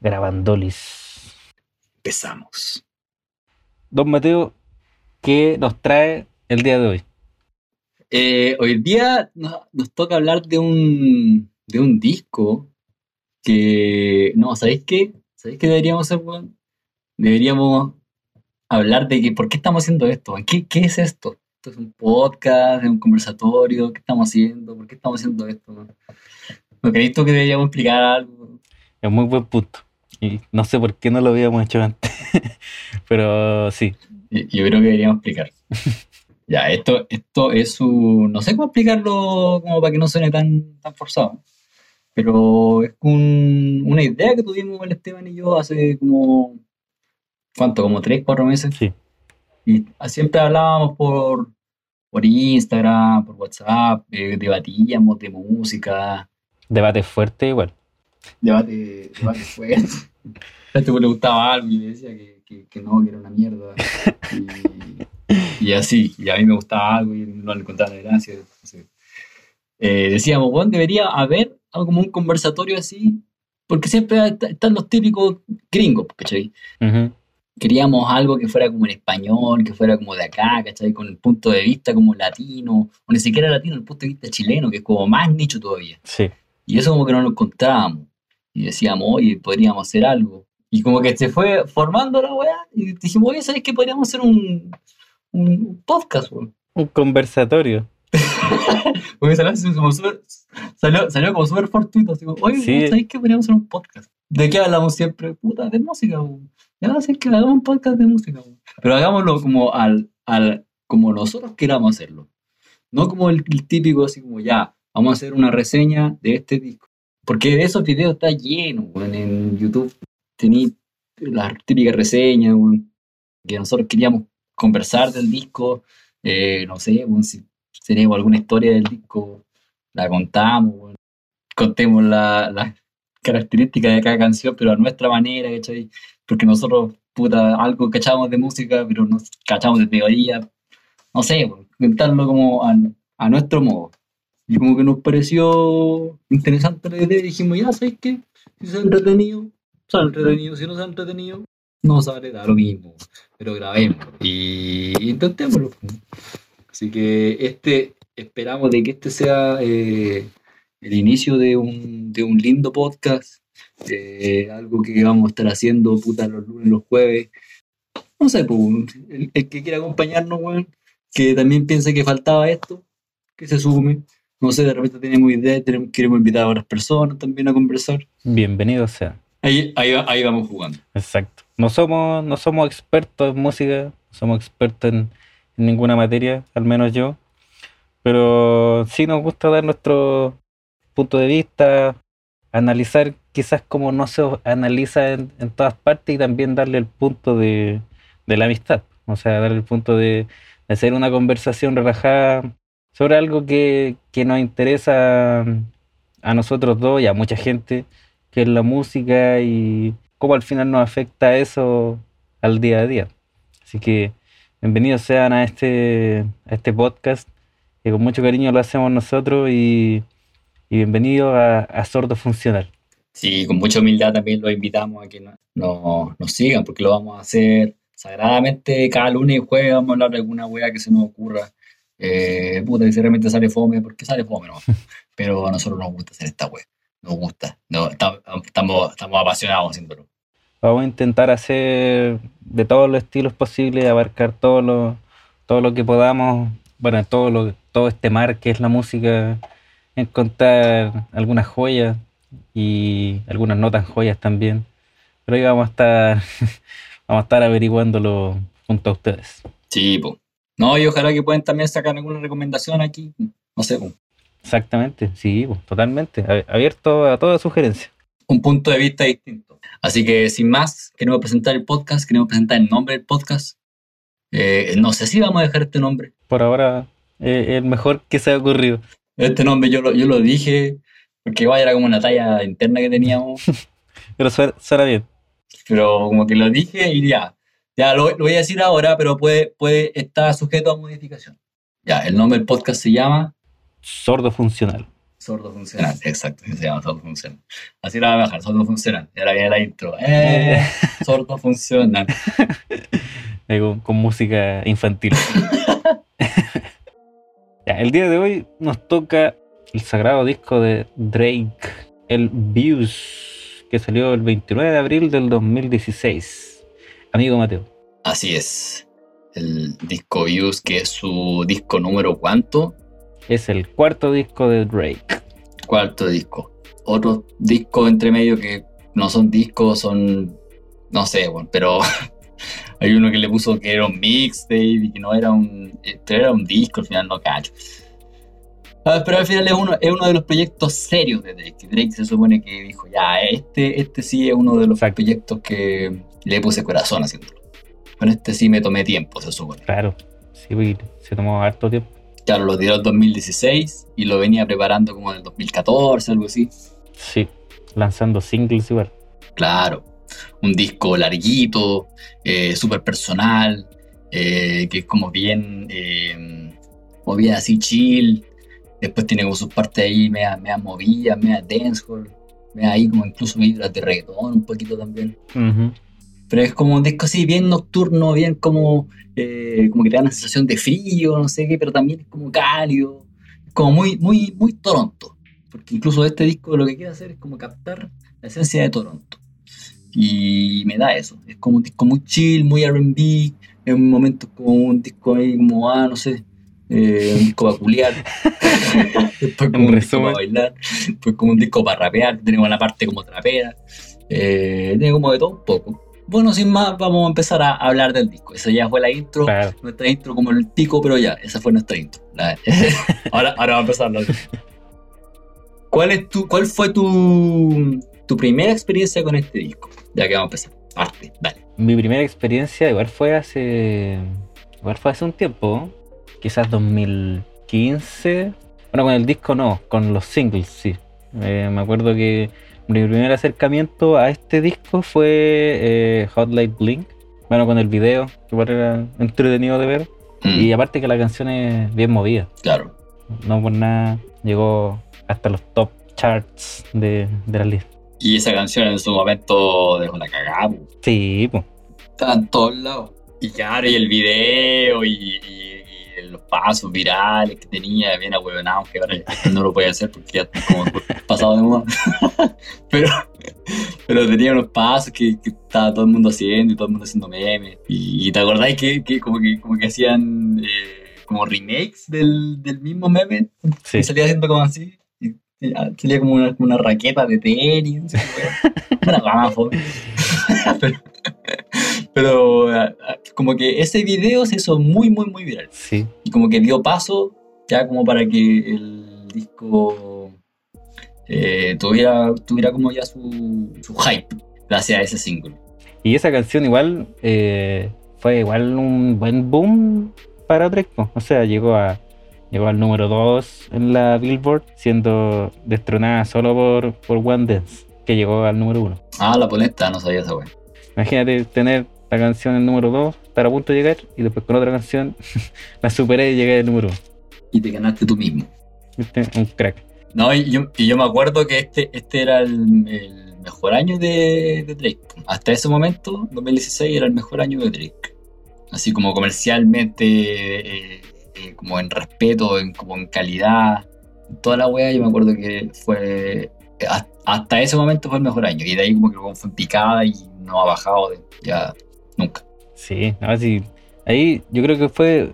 Grabandolis. Empezamos. Don Mateo, ¿qué nos trae el día de hoy? Eh, hoy día nos, nos toca hablar de un, de un disco que. No, ¿sabéis qué? ¿Sabéis qué deberíamos hacer, weón? Deberíamos hablar de que, por qué estamos haciendo esto. ¿Qué, ¿Qué es esto? ¿Esto es un podcast? ¿Es un conversatorio? ¿Qué estamos haciendo? ¿Por qué estamos haciendo esto? ¿No creéis que deberíamos explicar algo? Es muy buen punto. Y no sé por qué no lo habíamos hecho antes. Pero sí. Yo creo que deberíamos explicar. Ya, esto, esto es un. No sé cómo explicarlo como para que no suene tan, tan forzado. Pero es un- una idea que tuvimos el Esteban y yo hace como. ¿Cuánto? Como tres, cuatro meses. Sí. Y siempre hablábamos por, por Instagram, por WhatsApp, eh, debatíamos de música, Debate fuerte igual. Debate, debate fuerte. A este güey le gustaba algo y le decía que, que, que no, que era una mierda. Y, y así, y a mí me gustaba algo y no le encontraba la gracia. sé. Eh, decíamos, bueno, debería haber algo como un conversatorio así, porque siempre est- están los típicos gringos, ¿cachai? Ujú. Queríamos algo que fuera como en español, que fuera como de acá, ¿cachai? Con el punto de vista como latino, o ni siquiera latino, el punto de vista chileno, que es como más nicho todavía. Sí. Y eso como que no lo encontrábamos. Y decíamos, oye, podríamos hacer algo. Y como que se fue formando la weá. Y dijimos, oye, ¿sabes qué? Podríamos hacer un, un podcast, weón. Un conversatorio. Porque salió, así como súper- salió, salió como súper fortuito. Así como, oye, Sí. ¿sabes qué? Podríamos hacer un podcast. ¿De qué hablamos siempre? Puta, de música, weón. Ya, ¿sabes qué? Hagamos un podcast de música, weón. Pero hagámoslo como al, al, como nosotros queramos hacerlo. No como el, el típico, así como, ya, vamos a hacer una reseña de este disco. Porque de esos videos está lleno. En YouTube tení las típicas reseñas. Que nosotros queríamos conversar del disco. eh, no sé, si tenemos alguna historia del disco, la contamos. Contemos la- las características de cada canción, pero a nuestra manera, ¿cachai? Porque nosotros, puta, algo cachamos de música, pero no cachamos de teoría. No sé, contarlo como a nuestro modo. Y como que nos pareció interesante la idea dijimos, ya, ¿sabes qué? Si se ha entretenido, sale entretenido. Si no se ha entretenido, no sale, da lo mismo. Pero grabemos y intentémoslo. Así que este, esperamos de que este sea eh, el inicio de un, de un lindo podcast. eh, algo que vamos a estar haciendo puta los lunes, los jueves. No sé, pues, el, el que quiera acompañarnos, weón, que también piense que faltaba esto, que se sume. No sé, de repente tenemos ideas, tenemos- queremos invitar a otras personas también a conversar. Bienvenido sea. Ahí, ahí, ahí vamos jugando. Exacto. No somos, no somos expertos en música, no somos expertos en, en ninguna materia, al menos yo. Pero sí nos gusta dar nuestro punto de vista, analizar quizás como no se analiza en, en todas partes y también darle el punto de, de la amistad. O sea, darle el punto de, de hacer una conversación relajada sobre algo que, que nos interesa a nosotros dos y a mucha gente, que es la música y cómo al final nos afecta eso al día a día. Así que bienvenidos sean a este, a este podcast, que con mucho cariño lo hacemos nosotros y, y bienvenidos a, a Sordo Funcional. Sí, con mucha humildad también los invitamos a que no- no- nos sigan, porque lo vamos a hacer sagradamente cada lunes y jueves. Vamos a hablar de alguna wea que se nos ocurra. Eh, puta, que si realmente sale fome, porque sale fome, ¿no? Pero a nosotros nos gusta hacer esta wea. Nos gusta. No, tam- estamos, estamos apasionados haciéndolo. Vamos a intentar hacer de todos los estilos posibles, abarcar todo lo, todo lo que podamos, bueno, todo, lo, todo este mar que es la música, encontrar algunas joyas y algunas no tan joyas también. Pero hoy vamos a estar, vamos a estar averiguándolo junto a ustedes. Sí, pues. No, y ojalá que puedan también sacar alguna recomendación aquí. No sé, po. Exactamente, sí, pues, totalmente. Abierto a toda sugerencia. un punto de vista distinto. Así que sin más, queremos presentar el podcast, queremos presentar el nombre del podcast. Eh, no sé si vamos a dejar este nombre. Por ahora, eh, el mejor que se ha ocurrido. Este nombre yo lo, yo lo dije porque igual era como una talla interna que teníamos, Pero suena, suena bien. pero como que lo dije y ya. Ya lo, lo voy a decir ahora, pero puede, puede estar sujeto a modificación. Ya, el nombre del podcast se llama Sordo Funcional. Sordo funcional, exacto, se llama sordo funcional. Así la voy a bajar, sordo funcional. Y ahora viene la intro. ¡Eh! Sordo funcional. Con, con música infantil. Ya, el día de hoy nos toca el sagrado disco de Drake, el Views, que salió el 29 de abril del 2016. Amigo Mateo. Así es. El disco Views, que es su disco número cuánto? Es el cuarto disco de Drake. Cuarto disco. Otros discos entre medio que no son discos, son. No sé, bueno, pero hay uno que le puso que era un mixtape y que no era un. Esto era un disco, al final no cacho. Ah, pero al final es uno, es uno de los proyectos serios de Drake. Drake se supone que dijo, ya, este, este sí es uno de los Exacto. proyectos que le puse corazón haciéndolo. Con este sí me tomé tiempo, se supone. Claro, sí, se tomó harto tiempo. Claro, lo tiró en 2016 y lo venía preparando como en el 2014, algo así. Sí, lanzando singles igual. Claro, un disco larguito, eh, súper personal, eh, que es como bien, eh, como bien así chill. Después tiene como sus partes ahí media, media movidas, media dancehall, media ahí como incluso vibras de reggaetón un poquito también. Ujú. Pero es como un disco así bien nocturno, bien como, eh, como que te da una sensación de frío, no sé qué, pero también es como cálido, como muy, muy, muy Toronto. Porque incluso este disco lo que quiere hacer es como captar la esencia de Toronto. Y me da eso. Es como un disco muy chill, muy RB, en un momento como un disco ahí como, ah, no sé, eh, un disco para culiar. Después como un disco para bailar. Después como un disco para rapear. Tenemos la parte como trapera. Eh, tiene como de todo un poco. Bueno, sin más, vamos a empezar a hablar del disco. Esa ya fue la intro. Claro. Nuestra intro como el pico, pero ya, esa fue nuestra intro. Ahora, ahora va a empezar ¿Cuál, es tu, ¿Cuál fue tu, tu primera experiencia con este disco? Ya que vamos a empezar. Parte, dale. Mi primera experiencia igual fue hace. Igual fue hace un tiempo. Quizás 2015. Bueno, con el disco no, con los singles, sí. Eh, me acuerdo que mi primer acercamiento a este disco fue eh, Hotlight Blink. Bueno, con el video, que igual era entretenido de ver. Mm, Y aparte que la canción es bien movida. claro. No por nada llegó hasta los top charts de, de la lista. Y esa canción en su momento dejó la cagada. Sí, pues. Estaba en todos lados. Y claro, y el video y los pasos virales que tenía, bien ahueonado, que ahora no lo puede hacer porque ya está como pasado de moda. pero, pero tenía unos pasos que, que estaba todo el mundo haciendo y todo el mundo haciendo memes. Y, te acordáis que, que como que como que hacían eh, como remakes del, del mismo meme. Sí. Y salía haciendo como así. Y, y, ah, salía como una, como una raqueta de tenis. Una fome. pero, pero ah, ah, como que ese video se hizo muy, muy, muy viral. Sí. Y como que dio paso ya como para que el disco eh, tuviera, tuviera como ya su, su hype gracias a ese single. Y esa canción igual eh, fue igual un buen boom para Drake. po. O sea, llegó a llegó al número 2 en la Billboard, siendo destronada solo por, por One Dance, que llegó al número 1. Ah, la polenta, no sabía esa wea. Imagínate tener la canción en el número 2, estar a punto de llegar, y después con otra canción la superé y llegué al número 1. Y te ganaste tú mismo. ¿Viste? Un crack. No, y yo, y yo me acuerdo que este, este era el, el mejor año de, de Drake. Hasta ese momento, 2016, era el mejor año de Drake. Así como comercialmente, eh, eh, como en respeto, en, como en calidad, toda la wea, yo me acuerdo que fue. has- Hasta ese momento fue el mejor año. Y de ahí como que fue en picada y no ha bajado de, ya nunca. Sí, no, sí. Ahí yo creo que fue,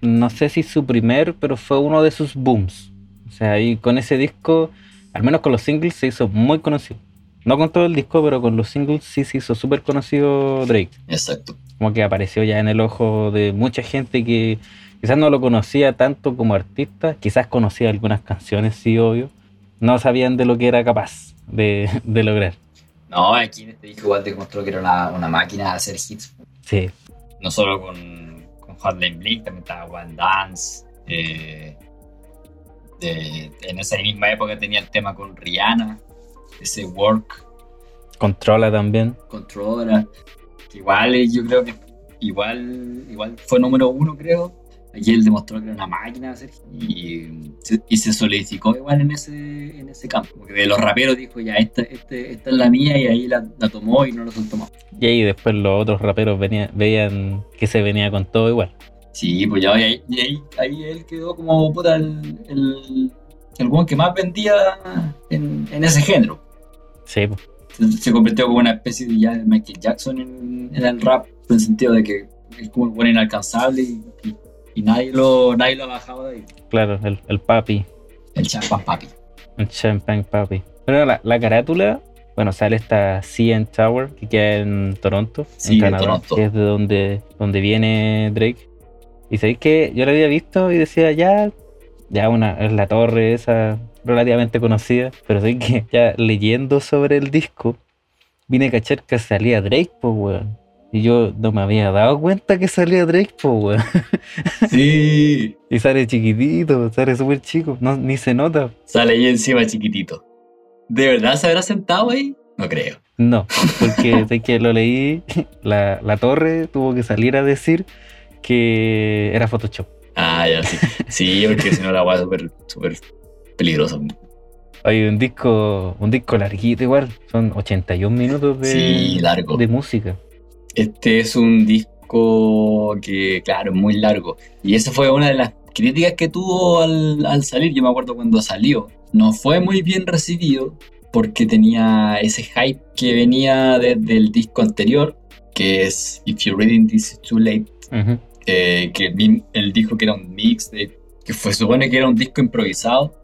no sé si su primer, pero fue uno de sus booms. O sea, ahí con ese disco, al menos con los singles, se hizo muy conocido. No con todo el disco, pero con los singles sí se hizo súper conocido Drake. Exacto. Como que apareció ya en el ojo de mucha gente que quizás no lo conocía tanto como artista, quizás conocía algunas canciones, sí, obvio. No sabían de lo que era capaz de, de lograr. No, aquí en este disco igual demostró que era una, una máquina de hacer hits. Sí, no solo con, con Hotline Blink, también estaba One Dance. eh, de- en esa misma época tenía el tema con Rihanna, ese Work, controla también. Controller, que igual eh, yo creo que igual, igual fue número uno, creo, Aquí él demostró que era una máquina y se, y se solidificó igual en ese, en ese campo. Porque de los raperos dijo, ya, esta, este, esta es la mía y ahí la, la tomó y no lo soltó más. Y ahí después los otros raperos venía- veían que se venía con todo igual. Sí, pues ya y ahí, y ahí, ahí él quedó como puta el, el, el que más vendía en, en ese género. Sí, po. Se, se convirtió como una especie de, ya Michael Jackson en, en el rap, en el sentido de que es como un buen inalcanzable y, y- y nadie, lo, nadie lo bajaba de ahí. claro, el, el papi, El champán papi. el champagne papi. Pero la, la carátula, bueno, sale esta CN Tower que queda en Toronto, Sí, en Canadá, Toronto. que es de donde, donde viene Drake. Y sabéis que yo la había visto y decía, ya, ya una, es la torre esa relativamente conocida, pero sé que ya leyendo sobre el disco, vine a cachar que salía Drake, pues, weón. Y yo no me había dado cuenta que salía Drake, pues, weón. Sí. Y sale chiquitito, sale súper chico, no, ni se nota. Sale ahí encima chiquitito. ¿De verdad se habrá sentado ahí? No creo. No, porque sé que lo leí, la, la torre tuvo que salir a decir que era Photoshop. Ah, ya sí. Sí, porque si no la weá es súper, súper peligrosa. Hay un disco, un disco larguito igual, son 81 minutos de, Sí, largo. de música. Este es un disco que, claro, es muy largo. Y esa fue una de las críticas que tuvo al, al salir. Yo me acuerdo cuando salió. No fue muy bien recibido porque tenía ese hype que venía desde el disco anterior, que es If You're Reading This Is Too Late, Ujú. eh, que él dijo que era un mix, de, que fue, supone que era un disco improvisado.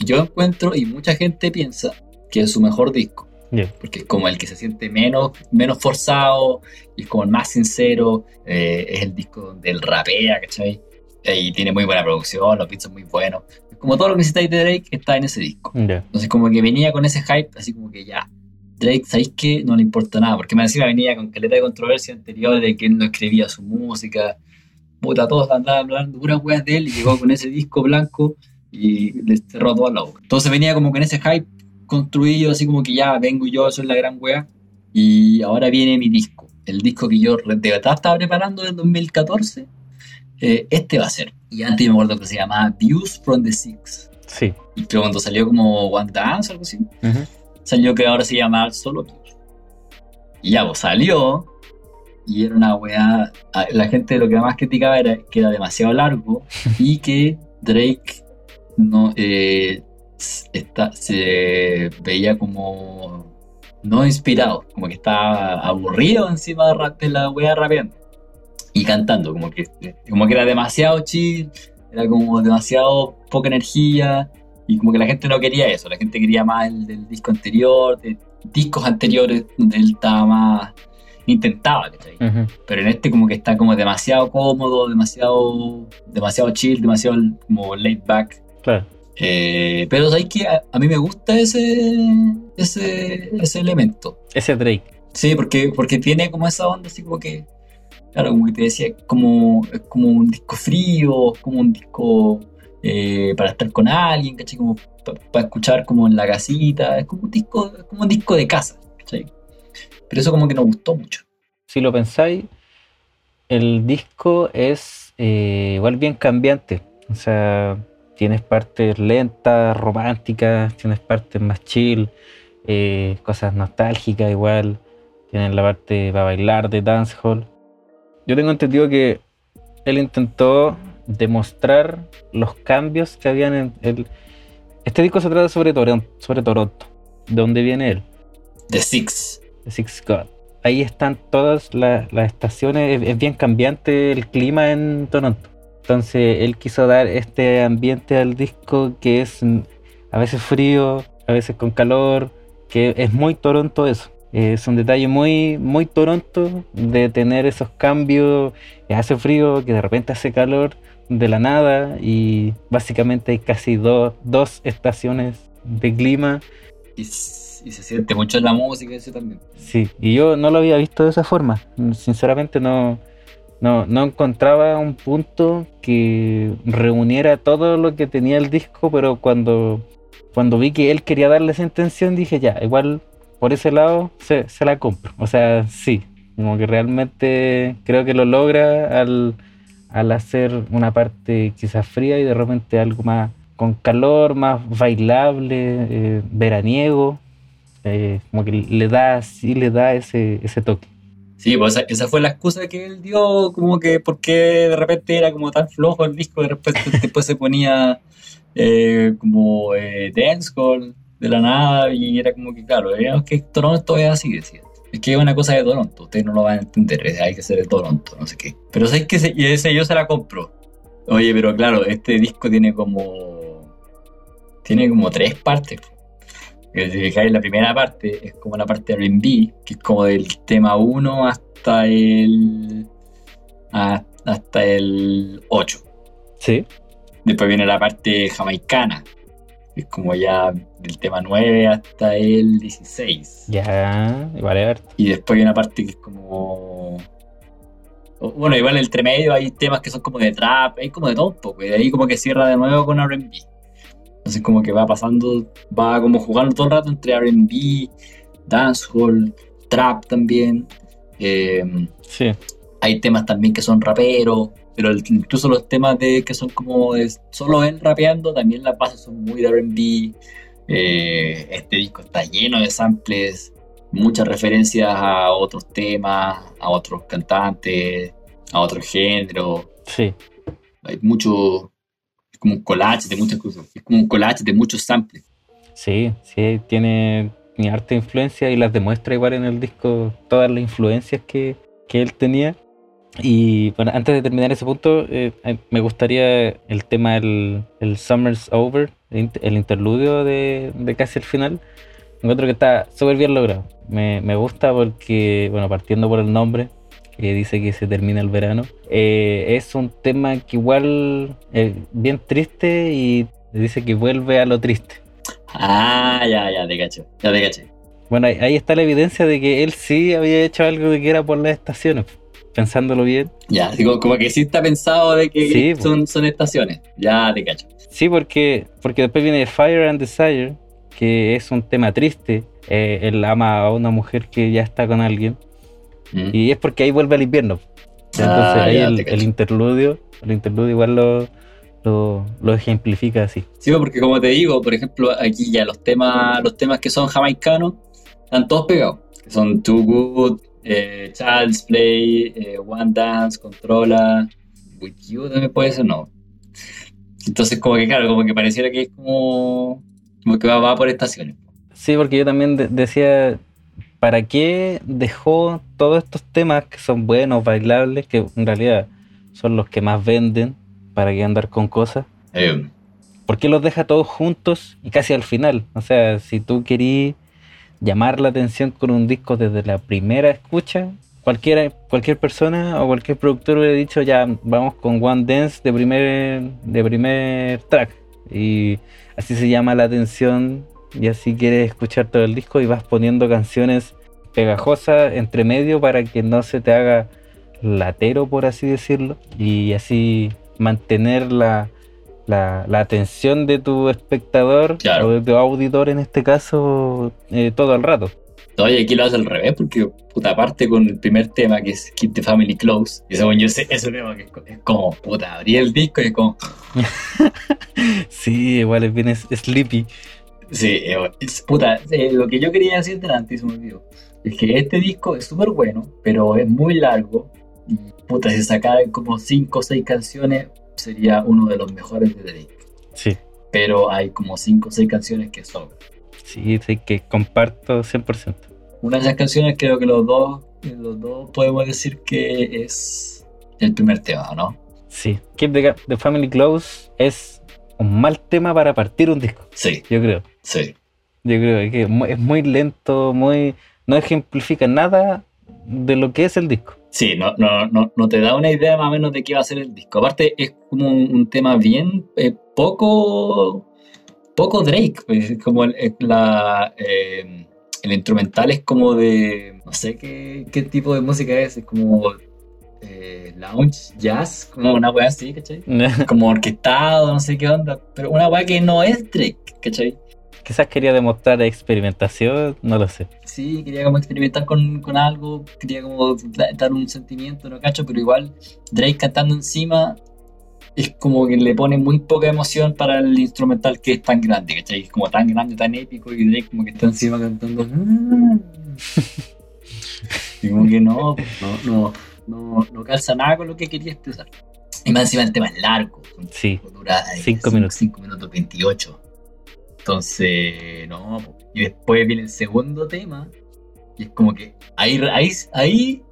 Yo encuentro, y mucha gente piensa, que es su mejor disco. Ya. Porque es como el que se siente menos, menos forzado, y es como el más sincero. eh, es el disco donde él rapea, ¿cachai? Eh, Y tiene muy buena producción, los beats son muy buenos. Como todo lo que necesitáis de Drake está en ese disco. Ya. Entonces como que venía con ese hype, así como que ya, Drake, ¿sabéis qué? No le importa nada, porque me encima venía con caleta de controversia anterior de que él no escribía su música, puta, todos andaban hablando puras weas de él y llegó con ese disco blanco y le cerró toda la boca. Entonces venía como con ese hype construido, así como que ya vengo yo, soy la gran wea, y ahora viene mi disco, el disco que yo de verdad estaba preparando en 2014, eh, este va a ser. Y antes me acuerdo que se llamaba Views from the Six. Sí. Y pero cuando salió como One Dance o algo así, salió que ahora se llama Solo Views. Y ya, pues salió. Y era una weá. La gente lo que más criticaba era que era demasiado largo y que Drake no eh, está, se veía como no inspirado, como que estaba aburrido encima de, la weá rapeando y cantando, como que, como que era demasiado chill, era como demasiado poca energía y como que la gente no quería eso, la gente quería más el del disco anterior, de discos anteriores donde él estaba más intentaba, ¿cachai? Ujú. pero en este como que está como demasiado cómodo, demasiado demasiado chill, demasiado como laid back. Claro. Eh, pero sabes que a, a mí me gusta ese, ese ese elemento. Ese Drake. Sí, porque porque tiene como esa onda así como que claro, como que te decía, como es como un disco frío, es como un disco eh, para estar con alguien, ¿cachai? Como para escuchar como en la casita, es como un disco, como un disco de casa, ¿cachai? Pero eso como que nos gustó mucho. Si lo pensáis, el disco es eh, igual bien cambiante. O sea, tienes partes lentas, románticas, tienes partes más chill, eh, cosas nostálgicas igual. Tienes la parte para bailar de dancehall. Yo tengo entendido que él intentó demostrar los cambios que habían en el... Este disco se trata sobre Toronto, sobre Toronto, de donde viene él. The Six. The Six God. Ahí están todas la- las estaciones, es, es bien cambiante el clima en Toronto. Entonces él quiso dar este ambiente al disco que es mm, a veces frío, a veces con calor, que es muy Toronto eso. Es un detalle muy, muy Toronto de tener esos cambios, que hace frío, que de repente hace calor de la nada y básicamente hay casi dos dos estaciones de clima Y, se siente mucho en la música eso también. Sí, y yo no lo había visto de esa forma. Sinceramente no, no, no encontraba un punto que reuniera todo lo que tenía el disco, pero cuando, cuando vi que él quería darle esa intención, dije ya, igual por ese lado se, se la compro. O sea, sí, como que realmente creo que lo logra al, al hacer una parte quizás fría y de repente algo más con calor, más bailable, eh, veraniego, eh, como que le da, sí le da ese, ese toque. Sí, pues esa, fue la excusa que él dio, como que porque de repente era como tan flojo el disco, de repente después se ponía eh, como eh, dancehall de la nada y era como que, claro, es que Toronto es así, decía. Es que es una cosa de Toronto, ustedes no lo van a entender, es- hay que ser de Toronto, no sé qué. Pero sé que y ese yo se la compro. Oye, pero claro, este disco tiene como. Tiene como tres partes. Que Si fijáis, la primera parte es como la parte de RB, que es como del tema 1 hasta el. a- hasta el 8. Sí, Después viene la parte jamaicana, que es como ya del tema 9 hasta el 16. ya, igual es harto. Y después hay una parte que es como. Bueno, igual en el entremedio hay temas que son como de trap, hay como de todo un poco, y de ahí como que cierra de nuevo con RB. Entonces, como que va pasando, va como jugando todo el rato entre RB, dancehall, trap también. Eh, Sí, hay temas también que son raperos, pero el- incluso los temas de que son como de solo él rapeando, también las bases son muy de RB. Eh, este disco está lleno de samples, muchas referencias a otros temas, a otros cantantes, a otros géneros. sí, Hay mucho, como un collage de muchas cosas, es como un collage de muchos samples. sí, sí, tiene, tiene harta influencia y las demuestra igual en el disco, todas las influencias que, que él tenía. Y bueno, antes de terminar ese punto, eh, me gustaría el tema, el, el Summer's Over, el interludio de, de casi el final. Encuentro que está súper bien logrado. Me, me gusta porque, bueno, partiendo por el nombre, que dice que se termina el verano, eh, es un tema que igual es bien triste y dice que vuelve a lo triste. Ah, ya, ya, te cacho, ya te caché. Bueno, ahí, ahí está la evidencia de que él sí había hecho algo de que era por las estaciones, pensándolo bien. Ya, digo, como que sí está pensado de que Sí, son, son estaciones, ya te cacho. Sí, porque, porque después viene Fire and Desire, que es un tema triste. Eh, él ama a una mujer que ya está con alguien. Mm. Y es porque ahí vuelve el invierno. Entonces Ah, ahí ya, el, interludio, el interludio igual lo, lo, lo ejemplifica así. Sí, porque como te digo, por ejemplo, aquí ya los temas, los temas que son jamaicanos están todos pegados. Que son Too Good, eh, Child's Play, eh, One Dance, Controla, With You también puede ser, no. Entonces como que claro, como que pareciera que es como, como que va, va por estaciones. Sí, porque yo también de- decía, ¿para qué dejó todos estos temas que son buenos, bailables, que en realidad son los que más venden, para que andar con cosas? Eh, ¿Por qué los deja todos juntos y casi al final? O sea, si tú querías llamar la atención con un disco desde la primera escucha, cualquiera, cualquier persona o cualquier productor hubiera dicho ya vamos con One Dance de primer, de primer track. Y así se llama la atención y así quieres escuchar todo el disco y vas poniendo canciones pegajosas entre medio para que no se te haga latero, por así decirlo, y así mantener la, la, la atención de tu espectador Claro. o de tu auditor en este caso eh, todo el rato. no, y aquí lo hace al revés, porque puta, aparte con el primer tema que es Keep the Family Close, y según yo ese, ese tema que es, co- es como, puta, abrí el disco y es como, Sí, igual es bien sleepy. Sí, eh, es- puta, eh, lo que yo quería decir delante y se me olvidó, es que este disco es súper bueno, pero es muy largo. Y puta, si sacaran como 5 o 6 canciones, sería uno de los mejores de Drake. Sí, Pero hay como 5 o 6 canciones que sobran. sí, sí, que comparto 100%. Una de esas canciones creo que los dos, eh, los dos podemos decir que es el primer tema, ¿no? Sí, Keep the, the Family Close es un mal tema para partir un disco, Sí, yo creo. Sí. Yo creo que es muy- es muy lento, muy no ejemplifica nada de lo que es el disco. Sí, no, no, no, no te da una idea más o menos de qué va a ser el disco. Aparte, es como un, un tema bien eh, poco, poco Drake. es como el, la, eh, el instrumental es como de, no sé qué, qué tipo de música es, es como eh, lounge, jazz, como una wea así, ¿cachai? Como orquestado, no sé qué onda, pero una wea que no es Drake, ¿cachai? Quizás quería demostrar experimentación, no lo sé. Sí, quería como experimentar con, con algo, quería como da- dar un sentimiento, no cacho, pero igual Drake cantando encima es como que le pone muy poca emoción para el instrumental que es tan grande, ¿cachai? Es como tan grande, tan épico y Drake como que está encima cantando. Y como que no, no, no, no, no calza nada con lo que quería expresar. Y más encima el tema es largo, Sí, dura eh, Cinco minutos. 5 minutos 28. Entonces, no. Y después viene el segundo tema. Y es como que ahí, ahí, ahí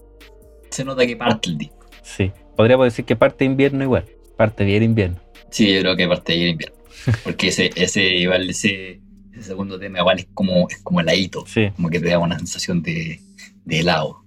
se nota que parte el disco. sí. Podríamos decir que parte invierno igual. Parte bien invierno. Sí, yo creo que parte el invierno. Porque ese, ese, igual, ese, ese segundo tema igual es como, es como heladito. Sí, Como que te da una sensación de, de helado.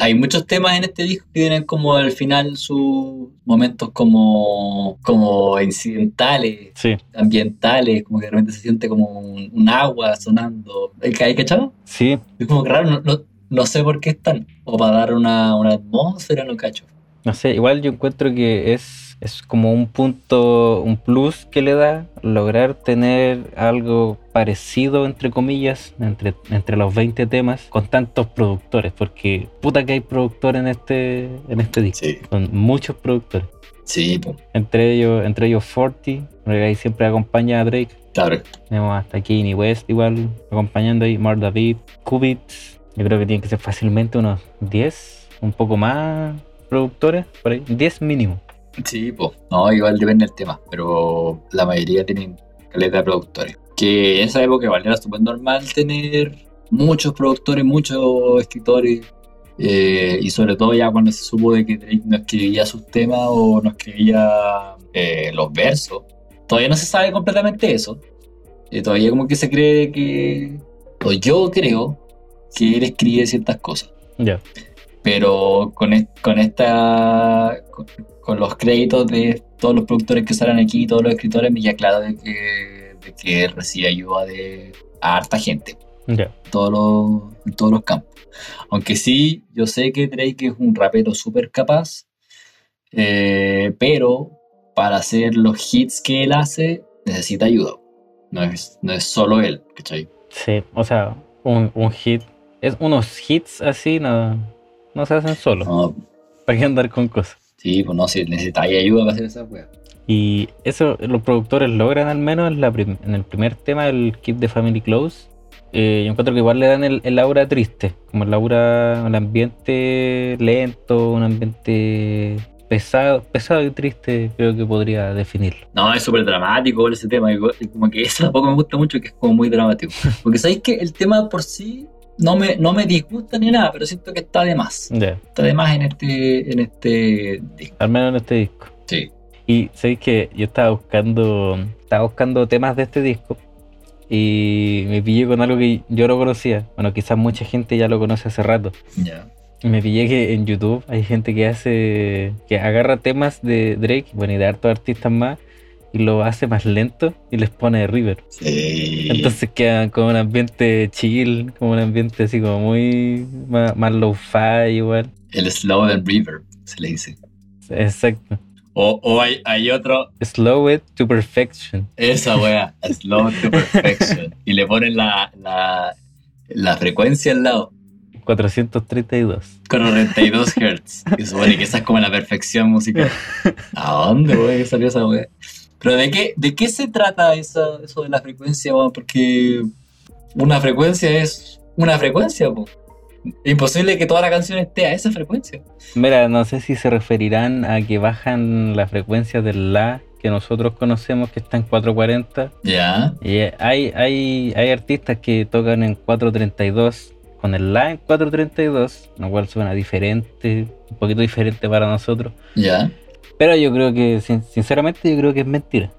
Hay muchos temas en este disco que tienen como al final sus momentos como, como incidentales. sí, ambientales, como que de repente se siente como un, un agua sonando. ¿Hay cachado? sí. Es como que raro, no, no, no sé por qué están. O para dar una, una atmósfera, no cacho. No sé, igual yo encuentro que es, es como un punto, un plus que le da lograr tener algo parecido, entre comillas, entre, entre los 20 temas con tantos productores, porque puta que hay productores en este, en este disco. Sí. Son muchos productores. Sí, pues, Entre ellos, entre ellos Forty, porque ahí siempre acompaña a Drake. claro. Tenemos hasta Kanye West igual acompañando ahí, Mar David, Kubits. Yo creo que tienen que ser fácilmente unos 10, un poco más productores, por ahí. 10 mínimo. Sí, pues. No, igual depende del tema, pero la mayoría tienen caleta de productores. Que en esa época igual era súper normal tener muchos productores, muchos escritores. eh, y sobre todo ya cuando se supo de que Drake no escribía sus temas o no escribía eh, los versos. Todavía no se sabe completamente eso. Eh, todavía como que se cree que... O yo creo que él escribe ciertas cosas Ya. Pero con, con esta con, con los créditos de todos los productores que salen aquí todos los escritores me queda claro de que, de que recibe ayuda de a harta gente. En todos los, en todos los campos. Aunque sí yo sé que Drake es un rapero súper capaz eh, pero para hacer los hits que él hace necesita ayuda. No es, no es solo él ¿cachai? Sí, o sea, un, un hit. Es unos hits así no, no se hacen solos. no, ¿Para qué andar con cosas? sí pues no si necesita ayuda para hacer esa wea Y eso los productores logran al menos en, la en el primer tema, el Keep the Family Close. Eh, yo encuentro que igual le dan el, el aura triste, como el aura, un ambiente lento, un ambiente pesado, pesado y triste, creo que podría definirlo. No, es súper dramático ese tema. como que eso tampoco me gusta mucho, que es como muy dramático. Porque sabéis que el tema por sí no me, no me disgusta ni nada, pero siento que está de más. Está de más en este, en este disco. al menos en este disco. Sí. Y sabéis que yo estaba buscando, estaba buscando temas de este disco y me pillé con algo que yo no conocía. Bueno, quizás mucha gente ya lo conoce hace rato. Ya. Me pillé que en YouTube hay gente que hace, que agarra temas de Drake, bueno, y de hartos artistas más, y lo hace más lento y les pone River. Sí. Entonces quedan como un ambiente chill, como un ambiente así como muy más, más low-fi igual. el Slow and River, se le dice. Exacto. O, o hay, hay otro, Slow it to perfection. esa wea, Slow to Perfection. y le ponen la, la, la frecuencia al lado. 432. Con 92 Hz. Y supone que esa es como la perfección musical. ¿A dónde, güey? salió esa güey? Pero ¿de qué, de qué se trata eso, eso de la frecuencia? Porque una frecuencia es una frecuencia, po. Imposible que toda la canción esté a esa frecuencia. Mira, no sé si se referirán a que bajan la frecuencia del La que nosotros conocemos que está en 440 Ya. Y eh, hay, hay, hay artistas que tocan en 432 con el La en 432, lo cual suena diferente, un poquito diferente para nosotros. Ya. Pero yo creo que, sin- sinceramente, yo creo que es mentira.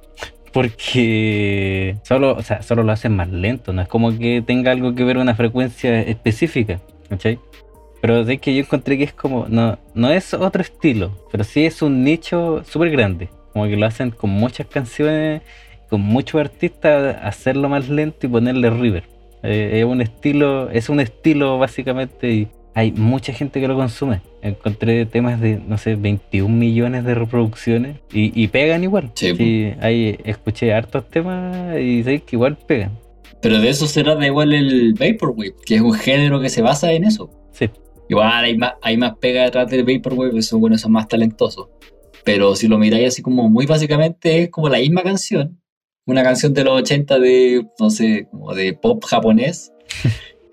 Porque solo, o sea, solo lo hacen más lento, no es como que tenga algo que ver una frecuencia específica, ¿cachai? Pero es que yo encontré que es como, no, no es otro estilo, pero sí es un nicho súper grande. Como que lo hacen con muchas canciones, con muchos artistas, hacerlo más lento y ponerle river. Eh, es un estilo, es un estilo básicamente y hay mucha gente que lo consume. Encontré temas de, no sé, 21 millones de reproducciones y, y pegan igual. Sí, Sí, ahí escuché hartos temas y sé que igual pegan. Pero de eso se trata igual el Vaporwave, que es un género que se basa en eso. Sí. Igual hay más, hay más pega detrás del Vaporwave, esos buenos son más talentosos. Pero si lo miráis así como muy básicamente es como la misma canción. Una canción de los 80 de, no sé, como de pop japonés.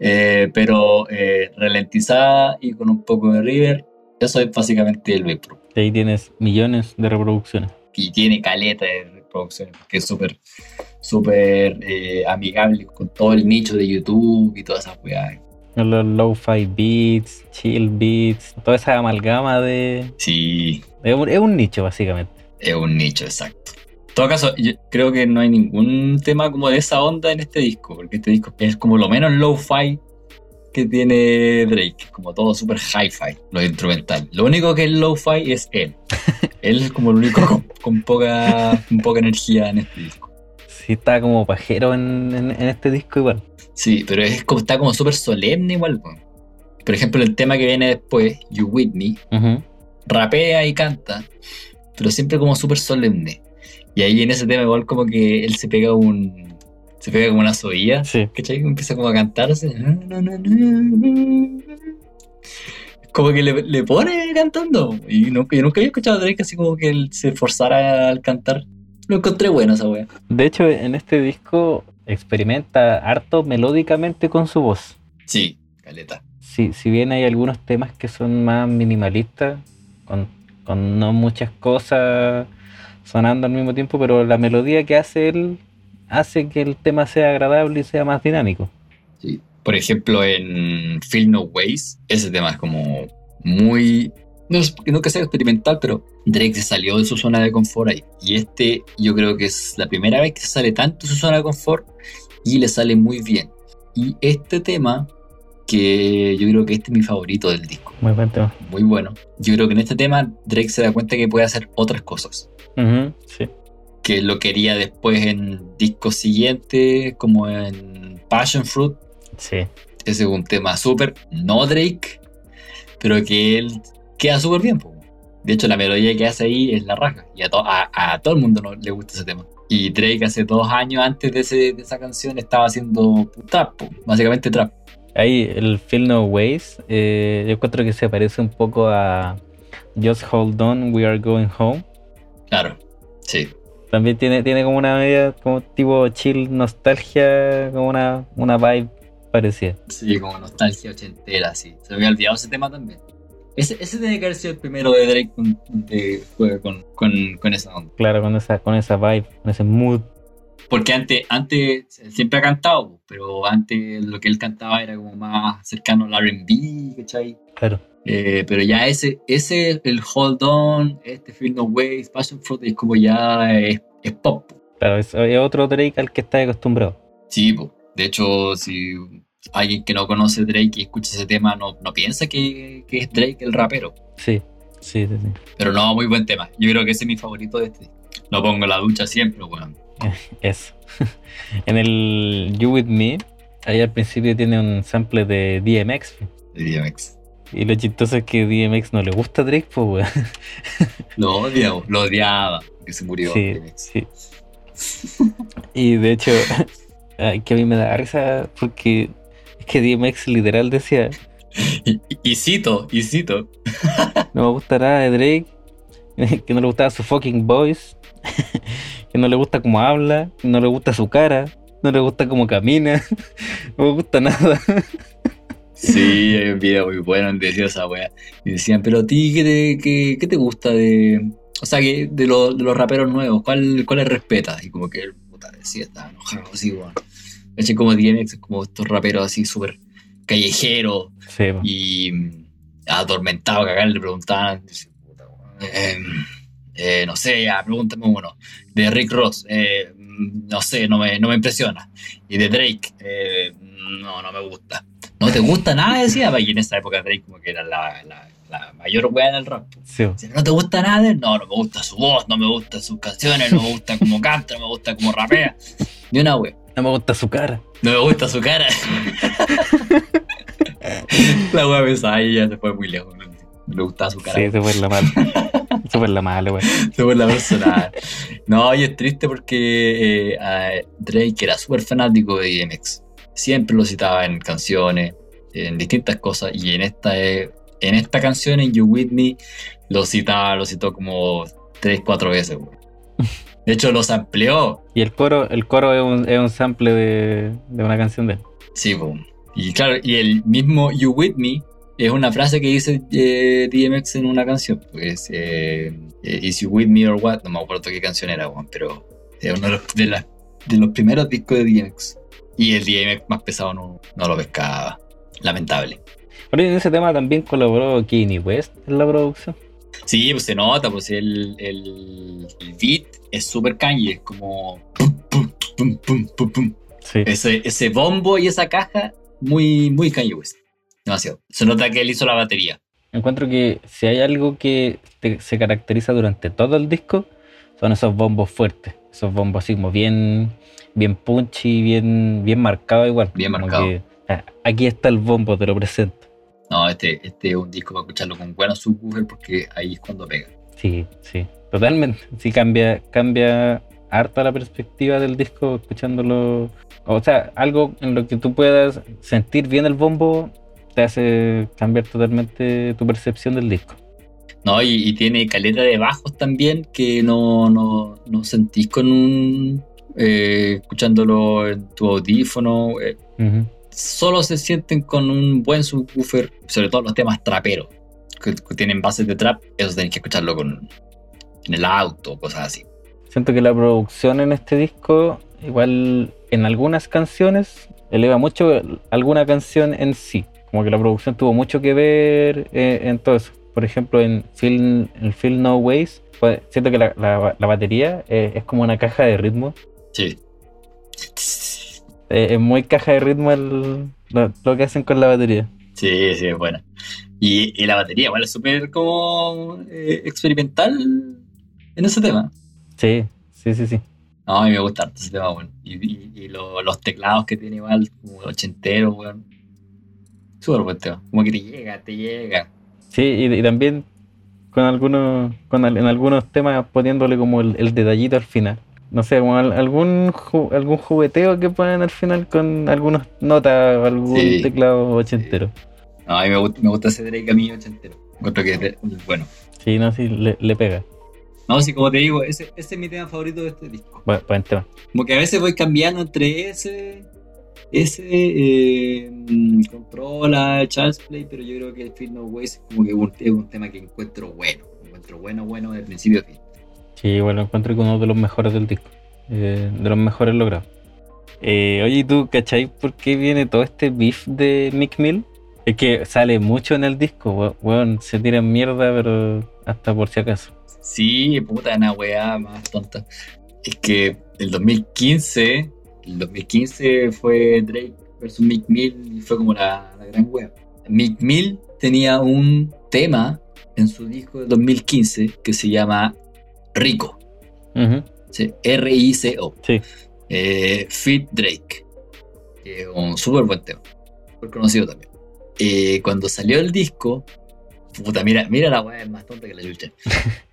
Eh, pero eh, ralentizada y con un poco de river. Eso es básicamente el Vapor. Y ahí tienes millones de reproducciones. Y tiene caleta de reproducciones, que es súper, súper eh, amigable con todo el nicho de YouTube y todas esas weas. Los lo-fi beats, chill beats, toda esa amalgama de... Sí, Es un, es un nicho, básicamente. es un nicho, exacto. En todo caso, yo creo que no hay ningún tema como de esa onda en este disco, porque este disco es como lo menos low-fi que tiene Drake, como todo súper hi-fi, lo instrumental. Lo único que es low-fi es él. él es como el único con, con poca, con poca energía en este disco. Sí, está como pajero en, en- en este disco igual. Sí, pero es como, está como súper solemne igual. po. Por ejemplo, el tema que viene después, You Ujú. rapea y canta, pero siempre como súper solemne. Y ahí en ese tema igual como que él se pega un... Se pega como una soilla, Sí. ¿cachai? Empieza como a cantarse. Como que le, le pone cantando. Y nunca, yo nunca había escuchado a Drake así como que él se esforzara al cantar. Lo encontré bueno esa wea. De hecho, en este disco experimenta harto melódicamente con su voz. Sí, caleta. Si, si bien hay algunos temas que son más minimalistas, con, con no muchas cosas sonando al mismo tiempo, pero la melodía que hace él hace que el tema sea agradable y sea más dinámico. Sí. Por ejemplo, en Feel No Ways, ese tema es como muy. No es no que sea experimental, pero Drake se salió de su zona de confort ahí. Y este, yo creo que es la primera vez que se sale tanto de su zona de confort y le sale muy bien. Y este tema, que yo creo que este es mi favorito del disco, Muy buen tema. muy bueno. Yo creo que en este tema Drake se da cuenta que puede hacer otras cosas. Sí. Que lo quería después en discos siguientes, como en Passion Fruit, Sí. ese es un tema súper, no Drake, pero que él queda súper bien. po. De hecho, la melodía que hace ahí es la raja. Y a, to- a- a todo el mundo no- le gusta ese tema. Y Drake hace dos años antes de, ese- de esa canción estaba haciendo trap, po, básicamente trap. Ahí el Feel No Ways, eh, yo encuentro que se parece un poco a Just Hold On, We Are Going Home. Claro, sí. También tiene, tiene como una media, como tipo chill, nostalgia, como una, una vibe parecida. Sí, como nostalgia ochentera, sí. Se me había olvidado ese tema también. Ese, ese tiene que haber sido el primero de Drake con, de- con, con, con esa onda. Claro, con esa, con esa vibe, con ese mood. Porque antes, antes siempre ha cantado, pero antes lo que él cantaba era como más cercano al RB, ¿cachai? Claro. Eh, pero ya ese, ese, el Hold On, este Feel No Ways, Passion Fruit, es como ya es, es pop. po. Claro, es, es otro Drake al que está acostumbrado. Sí, po. de hecho, si alguien que no conoce Drake y escucha ese tema no, no piensa que, que es Drake el rapero. Sí, sí, sí, sí. Pero no, muy buen tema. Yo creo que ese es mi favorito de este. Lo pongo en la ducha siempre, weón. Eso. en el You With Me, ahí al principio tiene un sample de DMX. De DMX. Y lo chistoso es que DMX no le gusta a Drake, pues, weón. Lo odiaba, lo odiaba, que se murió Sí, DMX. sí. Y de hecho, que a mí me da risa porque es que DMX literal decía, Y, y cito, y cito. no me gusta nada de Drake, que no le gustaba su fucking voice, que no le gusta cómo habla, que no le gusta su cara, no le gusta cómo camina, no me gusta nada. Sí, hay un video muy bueno donde decía esa wea. Y decían, pero a ti, ¿qué te, qué, qué te gusta de. O sea, que de, los- de los raperos nuevos, ¿cuál, ¿cuáles respetas? Y como que él, puta, decía, estaba enojado así, weón. Eché como DMX, como estos raperos así súper callejeros Sí, y mm, atormentado, que acá le preguntaban, dice, puta, eh, eh, no sé, ya, pregúntame uno. De Rick Ross, eh, mm, no sé, no me, no me impresiona. Y de Drake, eh, no, no me gusta. ¿No te gusta nada? Decía, y en esa época Drake como que era la, la, la mayor wea del rap. Sí, po. Dice, ¿No te gusta nada? de él? No, no me gusta su voz, no me gustan sus canciones, no me gusta cómo canta, no me gusta cómo rapea. Ni una wea. no me gusta su cara. No me gusta su cara. la wea pesada y ya se fue muy lejos. No le gustaba su cara. Sí, se fue la mala. se fue la mala, weón. Se fue la personal. No, y es triste porque eh, Drake era súper fanático de DMX. Siempre lo citaba en canciones, en distintas cosas. Y en esta, eh, en esta canción, en You With Me, lo citaba, lo citó como tres, cuatro veces. De hecho, los amplió. Y el coro, el coro es un, es un sample de, de una canción de él. Sí, po. y claro, y el mismo You With Me es una frase que dice eh, DMX en una canción. Pues, eh, Is You With Me or What? No me acuerdo qué canción era, pero es uno de los, de, la- de los primeros discos de DMX. Y el DMX más pesado no, no lo pescaba. Lamentable. Y en ese tema también colaboró Kanye West en la producción. Sí, pues se nota, pues el, el, el beat es súper Kanye, es como... pum, pum, pum. Sí. Ese, ese bombo y esa caja, muy, muy Kanye West. Demasiado. Se nota que él hizo la batería. Encuentro que si hay algo que te- se caracteriza durante todo el disco, son esos bombos fuertes. Esos bombos así como bien, bien punchy, bien, bien marcado igual. Bien marcado. que, ah, aquí está el bombo, te lo presento. No, este, este es un disco para escucharlo con buenos subwoofers porque ahí es cuando pega. Sí, sí, totalmente. Sí cambia, cambia harta la perspectiva del disco escuchándolo. O sea, algo en lo que tú puedas sentir bien el bombo te hace cambiar totalmente tu percepción del disco. No, y, y tiene caleta de bajos también que no, no, no sentís con un. Eh, escuchándolo en tu audífono. eh, Ujú. solo se sienten con un buen subwoofer, sobre todo los temas traperos, que, que tienen bases de trap, eso tenés que escucharlo con, en el auto, cosas así. Siento que la producción en este disco, igual en algunas canciones, eleva mucho alguna canción en sí. Como que la producción tuvo mucho que ver eh, en todo eso. Por ejemplo, en Feel, en Feel No Ways, pues, siento que la, la- la batería eh, es como una caja de ritmo. Sí. Eh, es muy caja de ritmo el- lo, lo que hacen con la batería. Sí, sí, es buena. Y, y la batería, igual, es súper como eh, experimental en ese tema. Sí, sí, sí, sí. No, a mí me gusta harto ese tema, bueno. Y, y- y lo- los teclados que tiene igual, como ochenteros, weón. Súper buen tema. Como que te llega, te llega. Sí, y, y también con algunos, con al- en algunos temas poniéndole como el, el detallito al final. No sé, como al- algún ju- algún jugueteo que ponen al final con algunas notas o algún Sí. teclado ochentero. No, a mí me gusta, me gusta ese Drake a mí ochentero. Encuentro que es de- bueno. Sí, no, sí, le, le pega. No, sí, como te digo, ese, ese es mi tema favorito de este disco. Buen, buen tema. Como que a veces voy cambiando entre ese, ese, eh, Controla, Child's Play, pero yo creo que el Feel No Ways es como que es un tema que encuentro bueno. Encuentro bueno, bueno de principio a fin. Sí, bueno, encuentro que uno de los mejores del disco. eh, de los mejores logrados. Eh, oye, ¿y tú cachai por qué viene todo este beef de Mick Mill? Es que sale mucho en el disco, we- weón, se tiran mierda, pero hasta por si acaso. Sí, puta, una weá más tonta. Es que el 2015, el 2015 fue Drake versus Mick Mill y fue como la, la gran weá. Mick Mill tenía un tema en su disco del 2015 que se llama Rico. Ujú, Sí, R-I-C-O. Sí. Eh, Fit Drake. que es un súper buen tema. Súper conocido también. Eh, cuando salió el disco, puta, mira, mira la weá, es más tonta que la chucha.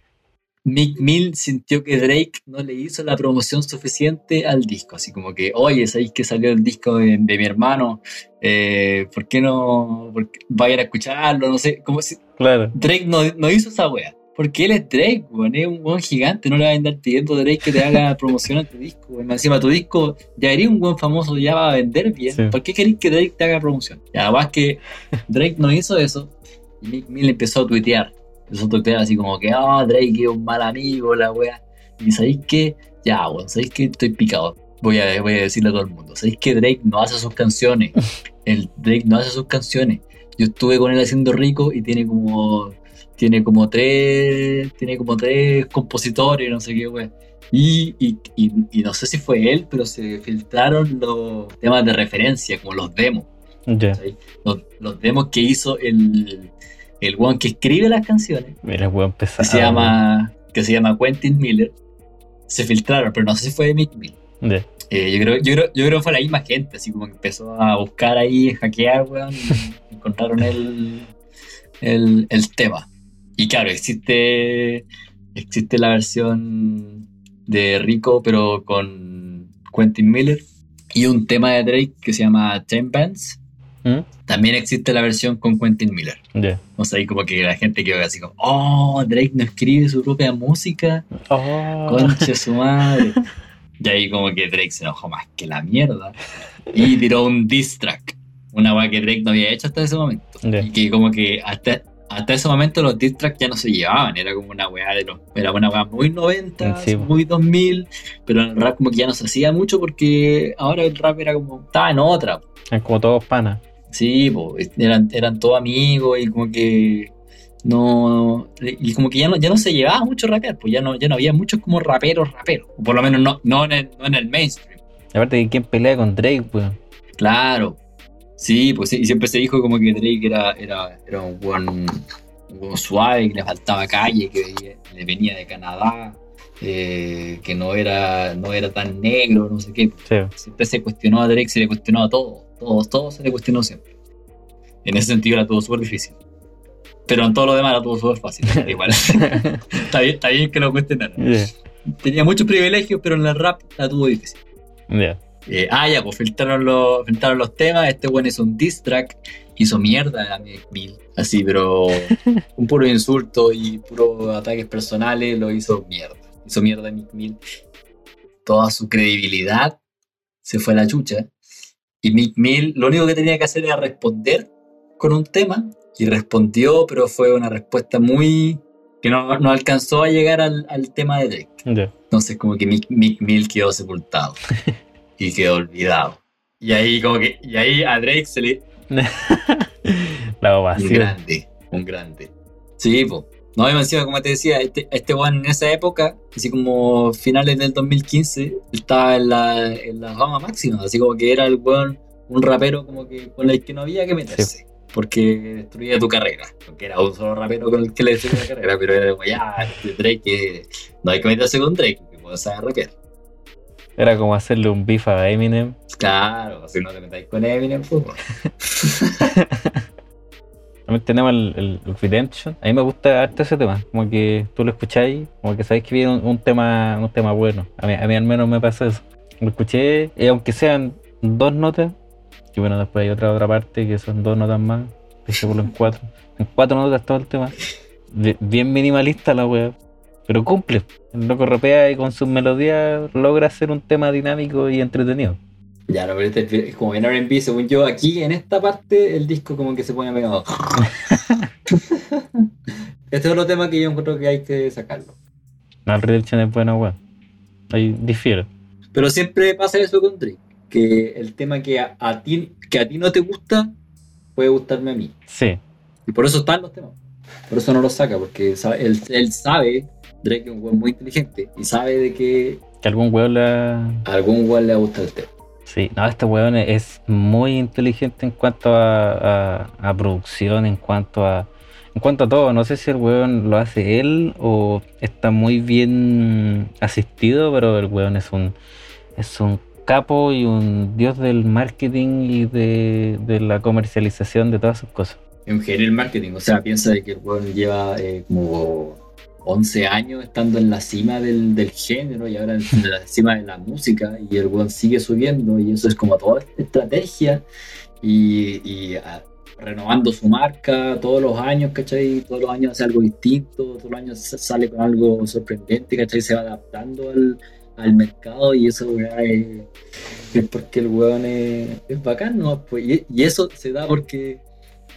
Mick Mill sintió que Drake no le hizo la promoción suficiente al disco. Así como que, oye, ¿sabéis que salió el disco de, de mi hermano? Eh, ¿Por qué no por qué- vayan a escucharlo? No sé, como si, Claro. Drake no, no hizo esa wea. Porque él es Drake, weón. Es un weón gigante. No le va a andar pidiendo a Drake que te haga promoción a tu disco, weón. Encima, tu disco ya eres un buen famoso, ya va a vender bien. Sí. ¿Por qué queréis que Drake te haga promoción? Y además que Drake no hizo eso. Y Mick Mill empezó a tuitear. Empezó a tuitear así como que, ah, Drake es un mal amigo, la wea. Y sabéis que, ya, weón, sabéis que estoy picado. Voy a, voy a decirle a todo el mundo. Sabéis que Drake no hace sus canciones. El Drake no hace sus canciones. Yo estuve con él haciendo rico y tiene como tiene como tres tiene como tres compositores no sé qué wey y, y, y, y no sé si fue él pero se filtraron los temas de referencia como los demos. Los, los demos que hizo el el one que escribe las canciones Mira, weón, que se llama que se llama Quentin Miller se filtraron pero no sé si fue Mick Mill. Ya. eh, yo, creo, yo, creo, yo creo que fue la misma gente, así como que empezó a buscar ahí, hackear, weón, y encontraron el, el, el tema. Y claro, existe, existe la versión de Rico, pero con Quentin Miller. Y un tema de Drake que se llama Ten Bands. ¿Mm? También existe la versión con Quentin Miller. Ya. O sea, ahí como que la gente quedó así como, oh, Drake no escribe su propia música. Oh. Conche su madre. Y ahí como que Drake se enojó más que la mierda. Y tiró un diss track. Una weá que Drake no había hecho hasta ese momento. Y que como que hasta, hasta ese momento los diss tracks ya no se llevaban. Era como una weá de los... Era una weá muy 90, Sí, muy 2000. Pero el rap como que ya no se hacía mucho porque ahora el rap era como... Estaba en otra. Es como todos panas. Sí, po, eran, eran todos amigos y como que no y como que ya no, ya no se llevaba mucho rapear, pues ya no, ya no había muchos como raperos raperos, o por lo menos no, no, en, el, no en el mainstream. Aparte que quién pelea con Drake, weón. Claro, sí, pues sí, y siempre se dijo como que Drake era, era, era un buen un buen suave, que le faltaba calle, que venía- le venía de Canadá, eh, que no era, no era tan negro, no sé qué. Sí. Siempre se cuestionó a Drake, se le cuestionó a todo, todo, todo se le cuestionó siempre. En ese sentido la tuvo súper difícil. Pero en todo lo demás la tuvo súper fácil. Igual. está, bien, está bien que lo cuestionaran. Tenía muchos privilegios, pero en el rap la tuvo difícil. Ya. Eh, ah, ya, pues filtraron los, filtraron los temas. Este buen hizo un diss track. Hizo mierda a Meek Mill. Así, pero un puro insulto y puro ataques personales lo hizo mierda. Hizo mierda a Meek Mill. Toda su credibilidad se fue a la chucha. Y Meek Mill lo único que tenía que hacer era responder con un tema. Y respondió, pero fue una respuesta muy... que no, no alcanzó a llegar al, al tema de Drake. Ya. Entonces como que Mick, Mick Mill quedó sepultado y quedó olvidado. Y ahí como que, y ahí a Drake se le... La Un ovación. grande, un grande. Sí, pues. No, y encima, como te decía, este, este weón en esa época, así como finales del 2015, estaba en la, en la fama máxima, así como que era el weón, un rapero como que con el que no había que meterse. Porque destruía tu carrera. Porque era un solo rapero con el que le destruía la carrera. Pero era como, ya, este Drake, no hay que meterse con Drake, porque puede saber rapear. Era como hacerle un beef a Eminem. Claro, si no te metáis con Eminem, pues. También tenemos el, el- Redemption. A mí me gusta harto ese tema. Como que tú lo escucháis, como que sabéis que viene un, un tema un tema bueno. A mí, a mí al menos me pasa eso. Lo escuché, y aunque sean dos notas, que bueno, después hay otra otra parte que son dos notas más, dejémoslo en cuatro. En cuatro notas todo el tema. Bi- Bien minimalista la wea. Pero cumple. El loco rapea y con sus melodías logra hacer un tema dinámico y entretenido. Ya, no, pero este es como en RB, según yo, aquí en esta parte el disco como que se pone pegado. este es otro tema que yo encuentro que hay que sacarlo. No, el Redemption es bueno, weón. Ahí difiero. Pero siempre pasa eso con Drake, que el tema que a, a ti, que a ti no te gusta, puede gustarme a mí. Sí. Y por eso están los temas. Por eso no los saca, porque él, él sabe, Drake es un weón muy inteligente, y sabe de que Que algún weón a algún weón le va a gustar el tema. Sí, no, este weón es muy inteligente en cuanto a, a- a producción, en cuanto a. En cuanto a todo, no sé si el weón lo hace él o está muy bien asistido, pero el weón es un es un capo y un dios del marketing y de, de la comercialización de todas sus cosas. en general marketing. O sea, piensa de que el weón lleva eh, como 11 años estando en la cima del, del género y ahora en la cima de la música y el weón sigue subiendo y eso es como toda esta estrategia y, y, ah, renovando su marca todos los años, ¿cachai? Todos los años hace algo distinto, todos los años sa- sale con algo sorprendente, ¿cachai? Se va adaptando al, al mercado y eso es, es porque el weón es, es bacán, ¿no? Pues, y, y eso se da porque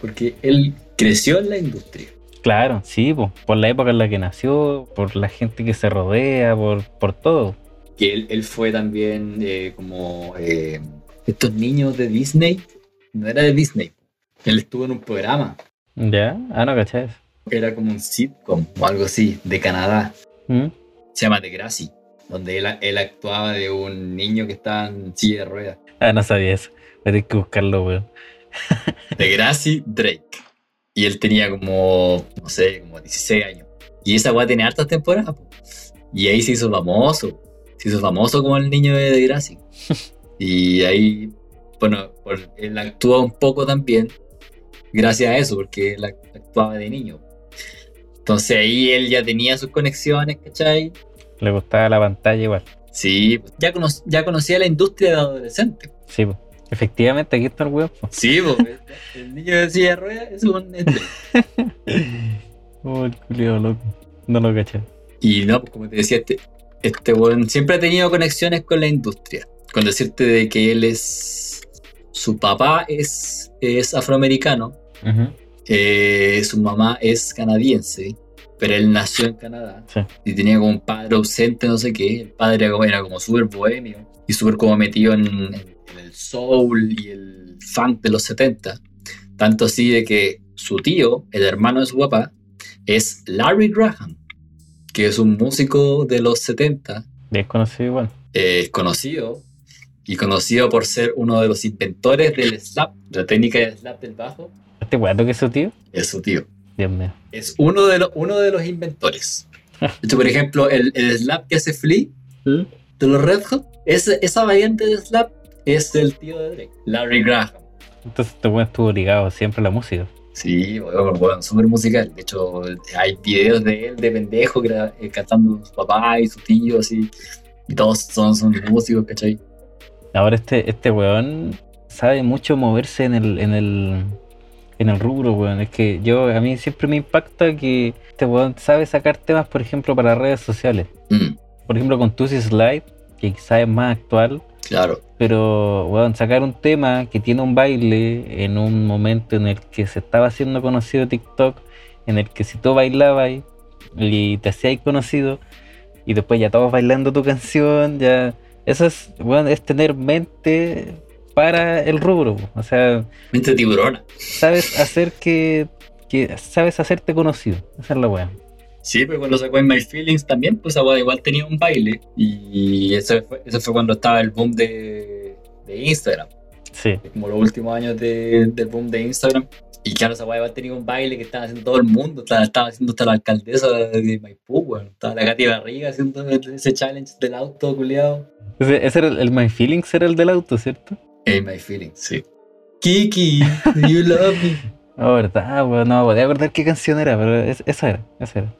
porque él creció en la industria. Claro, sí, po, por la época en la que nació, por la gente que se rodea, por, por todo. Que él, él fue también eh, como eh, estos niños de Disney. No era de Disney. Él estuvo en un programa. ¿Ya? Ah, no, ¿cachai? Era como un sitcom o algo así, de Canadá. ¿Mm? Se llama The Grassy. Donde él, él actuaba de un niño que estaba en silla de ruedas. Ah, no sabía eso. Voy a tener que buscarlo, weón. The Grassy Drake. Y él tenía como, no sé, como 16 años. Y esa weá tiene hartas temporadas. po. Y ahí se hizo famoso. Se hizo famoso como el niño de Degrassi. Y ahí, bueno, por- él actúa un poco también. Gracias a eso, porque él act- actuaba de niño. Entonces ahí él ya tenía sus conexiones, ¿cachai? Le gustaba la pantalla igual. Sí, ya, cono- ya conocía la industria de adolescente. Sí, po. Efectivamente, aquí está el weón. po. Sí, pues, el niño de silla de ruedas es un. Oh, el culiao loco. No lo caché. Y no, pues, como te decía, este, este weón siempre ha tenido conexiones con la industria. Con decirte de que él es. Su papá es, es afroamericano, eh, su mamá es canadiense, pero él nació en Canadá. Sí. Y tenía como un padre ausente, no sé qué. El padre era como, era como súper bohemio y súper como metido en, soul y el funk de los 70. Tanto así de que su tío, el hermano de su papá, es Larry Graham, que es un músico de los 70, Desconocido igual. eh, conocido y conocido por ser uno de los inventores del slap, de la técnica del slap del bajo, Este weón que es su tío. es su tío. Dios mío. Es uno de, los uno de los inventores. De hecho, por ejemplo, el, el slap que hace Flea de los Red Hot, ese- esa variante de slap es el tío de Drake, Larry Graham. Entonces este weón estuvo ligado siempre a la música. Sí, bueno, bueno, súper musical. De hecho, hay videos de él de pendejo gra- eh, cantando con su papá y su tío, así. Y todos son, son músicos, ¿cachai? Ahora este, este weón sabe mucho moverse en el, en el, en el rubro, weón. Es que yo, a mí siempre me impacta que este weón sabe sacar temas, por ejemplo, para redes sociales. Mm, Por ejemplo, con Tusi Slide, que quizás es más actual. claro. Pero, weón, sacar un tema que tiene un baile en un momento en el que se estaba haciendo conocido TikTok, en el que si tú bailabas y- y te hacías conocido, y después ya todos bailando tu canción, ya. Eso es, weón, es tener mente para el rubro. O sea, Mente tiburona. sabes hacer que, que sabes hacerte conocido. Esa es la weón. Sí, pero cuando sacó en My Feelings también, pues agua igual tenía un baile. Y eso fue, eso fue cuando estaba el boom de, de Instagram. Sí. como los últimos años de- del boom de Instagram. Y claro, esa weá tenía un baile que estaba haciendo todo el mundo. Estaba, estaba haciendo hasta la alcaldesa de Maipú, weón. Estaba la Katy Barriga haciendo ese challenge del auto culiado. Ese, ese era el, el My Feelings, era el del auto, ¿cierto? Hey, my feelings, sí. Kiki, do you love me? Oh, verdad, weón. No podía acordar qué canción era, pero es- esa era, esa era.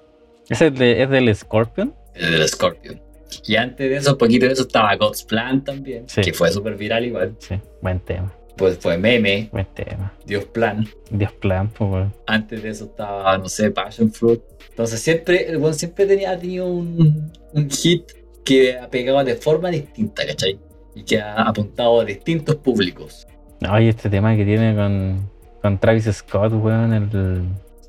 ¿Ese es, de- es del Scorpion? El del Scorpion. Y antes de eso, poquito de eso, estaba God's Plan también, Sí. que fue súper viral igual. Sí, buen tema, Pues fue Meme, buen tema. Dios Plan. Dios plan, pues, weón. Antes de eso estaba, no sé, Passion Fruit. Entonces siempre, el buen siempre tenía, ha tenido un, un hit que ha pegado de forma distinta, ¿cachai? Y que ha apuntado a distintos públicos. Oye, este tema que tiene con, con Travis Scott, weón, el...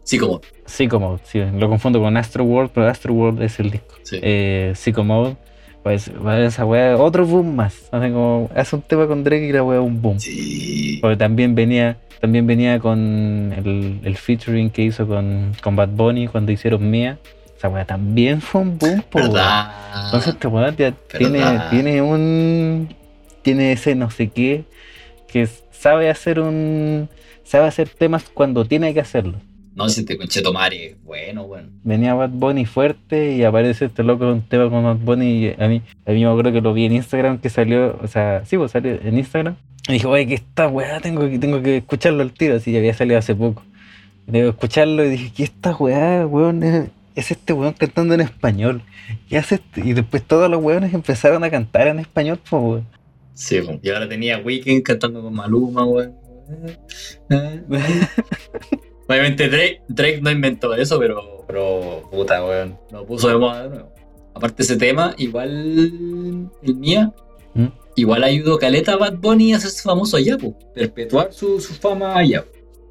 Sí, como, Psychomode, sí, lo confundo con Astro World, pero Astro World es el disco. sí. Eh, Psychomode, pues, weón, esa weá, otro boom más. Hace como, hace un tema con Drake y la weá un boom. Sí. Porque también venía, también venía con el, el featuring que hizo con, con Bad Bunny cuando hicieron Mía. Esa weá también fue un boom, po. Entonces ya tiene, tiene un. Tiene ese no sé qué. Que sabe hacer un. Sabe hacer temas cuando tiene que hacerlo. No, si este concheto Mari es bueno, bueno. Venía Bad Bunny fuerte y aparece este loco con un tema con Bad Bunny. Y a mí, a mí me acuerdo que lo vi en Instagram que salió. O sea, sí, pues salió en Instagram. Y dije, oye, que esta weá tengo que, tengo que escucharlo al tiro. Así ya había salido hace poco. Debo escucharlo y dije, ¿qué esta weá, weón? Es, es este weón cantando en español. ¿Qué hace este? Y después todos los weones empezaron a cantar en español, pues weón. Sí, y ahora tenía Weekend cantando con Maluma, weón. Obviamente Drake, Drake no inventó eso, pero, pero puta, weón, lo puso de moda de nuevo. Aparte ese tema, igual el Mía, ¿Mm? igual ayudó Caleta a Bad Bunny a hacerse famoso allá, po. perpetuar su, su fama allá.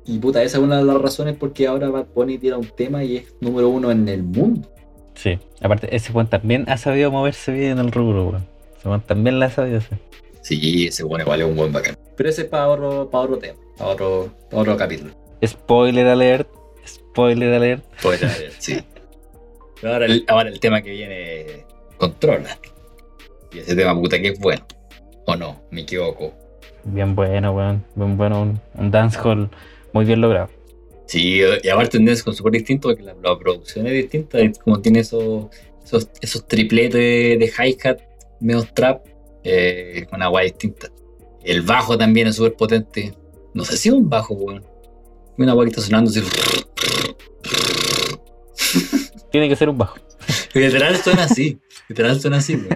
Y puta, esa es una de las razones por qué ahora Bad Bunny tira un tema y es número uno en el mundo. Sí. Aparte, ese weón también ha sabido moverse bien en el rubro, weón. Ese weón también la ha sabido hacer. Sí, ese bueno igual es un buen bacán. Pero ese es para otro, para otro tema, para otro, para otro capítulo. Spoiler alert. Spoiler alert. Podría haber, sí. Pero ahora el, ahora el tema que viene controla. Y ese tema puta que es bueno. ¿O no? Me equivoco. Bien bueno, weón. Bien bueno. Un, un dancehall muy bien logrado. Sí, y aparte un con súper distinto porque la, la producción es distinta. Es como tiene esos, esos, esos tripletes de, de hi-hat, medio trap, eh, con agua distinta. El bajo también es súper potente. No sé si es un bajo, weón. Una está sonando así. Tiene que ser un bajo. Literal suena así. Literal suena así, güey.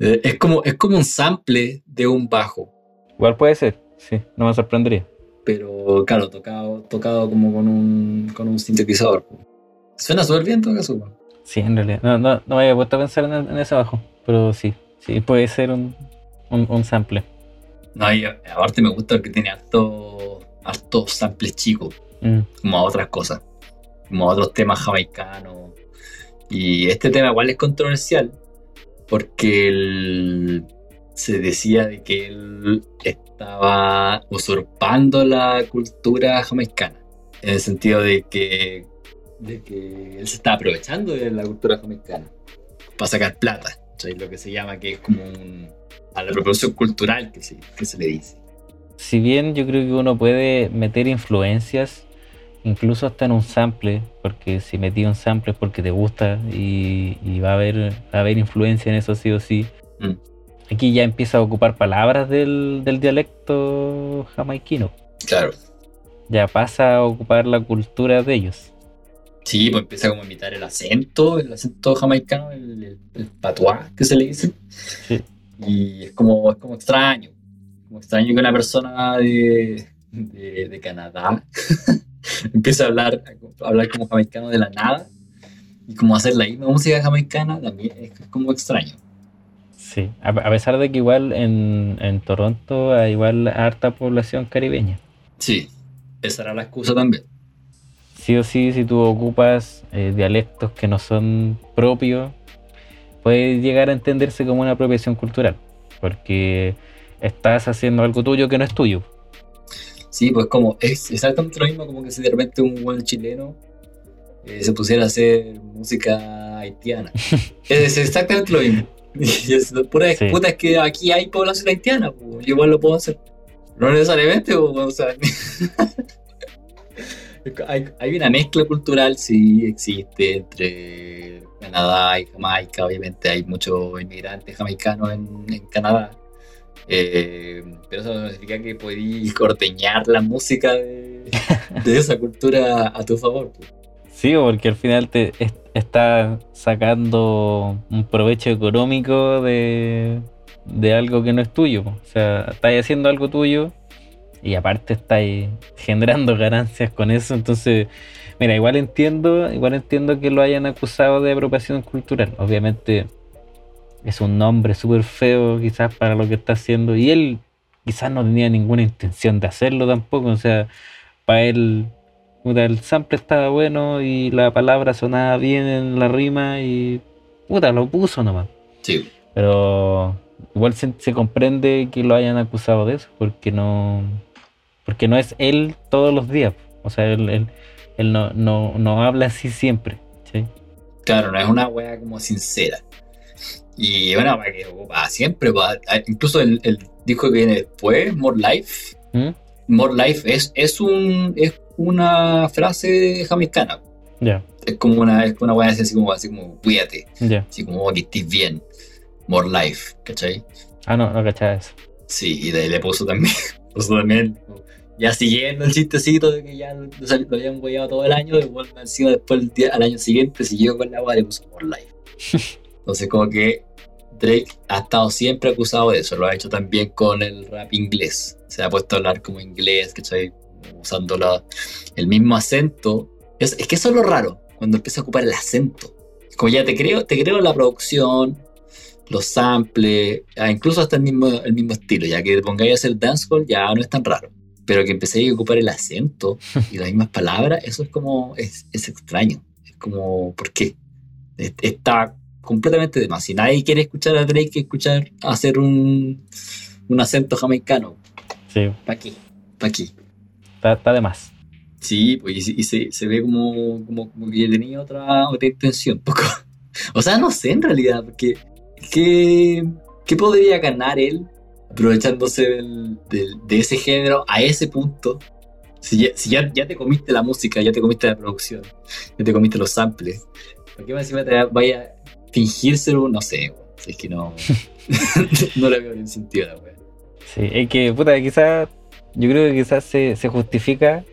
Eh, Es como, es como un sample de un bajo. Igual puede ser, sí, no me sorprendería. Pero claro, tocado, tocado como con un, con un sintetizador. Suena súper bien en todo caso. Sí, en realidad. No, no, no me había puesto a pensar en, en ese bajo, pero sí, sí, puede ser un, un, un sample. No, y aparte me gusta que tiene harto, hartos samples chicos, Mm, como a otras cosas, como a otros temas jamaicanos. Y este tema igual es controversial, porque él se decía de que él estaba usurpando la cultura jamaicana, en el sentido de que, de que él se está aprovechando de la cultura jamaicana para sacar plata, ¿cachai? lo que se llama que es como un, a la apropiación cultural que se, que se le dice. Si bien yo creo que uno puede meter influencias, incluso hasta en un sample, porque si metí un sample es porque te gusta y, y va, a haber, va a haber influencia en eso sí o sí. Mm. Aquí ya empieza a ocupar palabras del, del dialecto jamaiquino. Claro. Ya pasa a ocupar la cultura de ellos. Sí, pues empieza como a imitar el acento, el acento jamaicano, el, el, el patois que se le dice. Sí. Y es como, es como extraño. Como extraño que una persona de, de, de Canadá empiece a hablar, a hablar como jamaicano de la nada. Y como hacer la misma música jamaicana también es como extraño. Sí, a, a pesar de que igual en, en Toronto hay igual harta población caribeña. Sí, esa era la excusa también. Sí o sí, si tú ocupas eh, dialectos que no son propios, puede llegar a entenderse como una apropiación cultural, porque estás haciendo algo tuyo que no es tuyo. Sí, pues como es exactamente lo mismo como que si de repente un buen chileno eh, se pusiera a hacer música haitiana. es exactamente lo mismo. Es pura Sí. puta es que aquí hay población haitiana, pues, yo igual lo puedo hacer. No necesariamente, pues, o sea, hay, hay una mezcla cultural, sí, existe entre Canadá y Jamaica. Obviamente hay muchos inmigrantes jamaicanos en, en Canadá. Eh, pero eso no significa que podéis ordeñar la música de, esa cultura a tu favor. pues. Sí, porque al final te es- estás sacando un provecho económico de, algo que no es tuyo. po. O sea, estás haciendo algo tuyo y aparte estás generando ganancias con eso. Entonces, mira, igual entiendo, igual entiendo que lo hayan acusado de apropiación cultural. Obviamente es un nombre súper feo quizás para lo que está haciendo y él quizás no tenía ninguna intención de hacerlo tampoco. O sea, para él Puta, el sample estaba bueno y la palabra sonaba bien en la rima y puta, lo puso nomás. Sí, Pero igual se, se comprende que lo hayan acusado de eso, porque no porque no es él todos los días. O sea, él, él, él no, no, no habla así siempre. ¿sí? claro, no es una wea como sincera. Y bueno, para que siempre, pa- incluso el, el disco que viene después, More Life, ¿Mm? More Life es, es, un, es una frase jamaicana. Ya, Es como una, es una wea así como, así como, cuídate, ya. así como "Oh, que estés bien. More Life, ¿cachai? Ah, no, no cachaba eso. Sí, y de ahí le puso también, puso también, ya siguiendo el chistecito de que ya lo, habían hueado todo el año, y vuelve encima después al año siguiente siguió con la agua le puso More Life. Entonces como que Drake ha estado siempre acusado de eso, lo ha hecho también con el rap inglés, se ha puesto a hablar como inglés, ¿cachai? Usando el mismo acento. Es, es que eso es lo raro, cuando empieza a ocupar el acento. Como ya te creo, te creo la producción, los samples, ah, incluso hasta el mismo, el mismo estilo, ya que te pongáis a hacer dancehall ya no es tan raro. Pero que empecéis a ocupar el acento y las mismas palabras, eso es como, es, es extraño. Es como, ¿por qué? Es- Está completamente de más. Si nadie quiere escuchar a Drake, escuchar hacer un, un acento jamaicano. Sí, ¿Para qué? ¿Para qué? está, está de más. Sí, pues y, y se, se ve como, como, como que tenía otra, otra intención. Poco. O sea, no sé en realidad, porque ¿qué, qué podría ganar él aprovechándose del- del- de ese género a ese punto? Si, ya, si ya, ya te comiste la música, ya te comiste la producción, ya te comiste los samples, ¿por qué más encima te vaya fingir ser un, no sé, es que no, no le veo ningún sentido a la wea. Sí, es que, puta, quizás, yo creo que quizás se, se justifica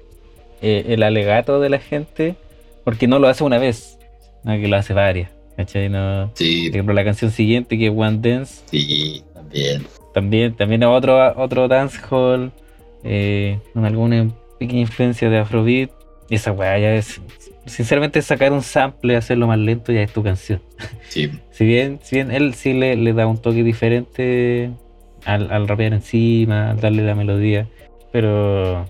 eh, el alegato de la gente porque no lo hace una vez, No, que lo hace varias. ¿Cachai? No, por Sí, ejemplo, la canción siguiente que es One Dance. sí, también. También, también otro, otro dancehall. eh, con alguna pequeña influencia de Afrobeat. Y esa weá ya es. Sinceramente, sacar un sample y hacerlo más lento ya es tu canción. Sí, Si bien, si bien él sí le, le da un toque diferente al, al rapear encima, al darle la melodía. Pero,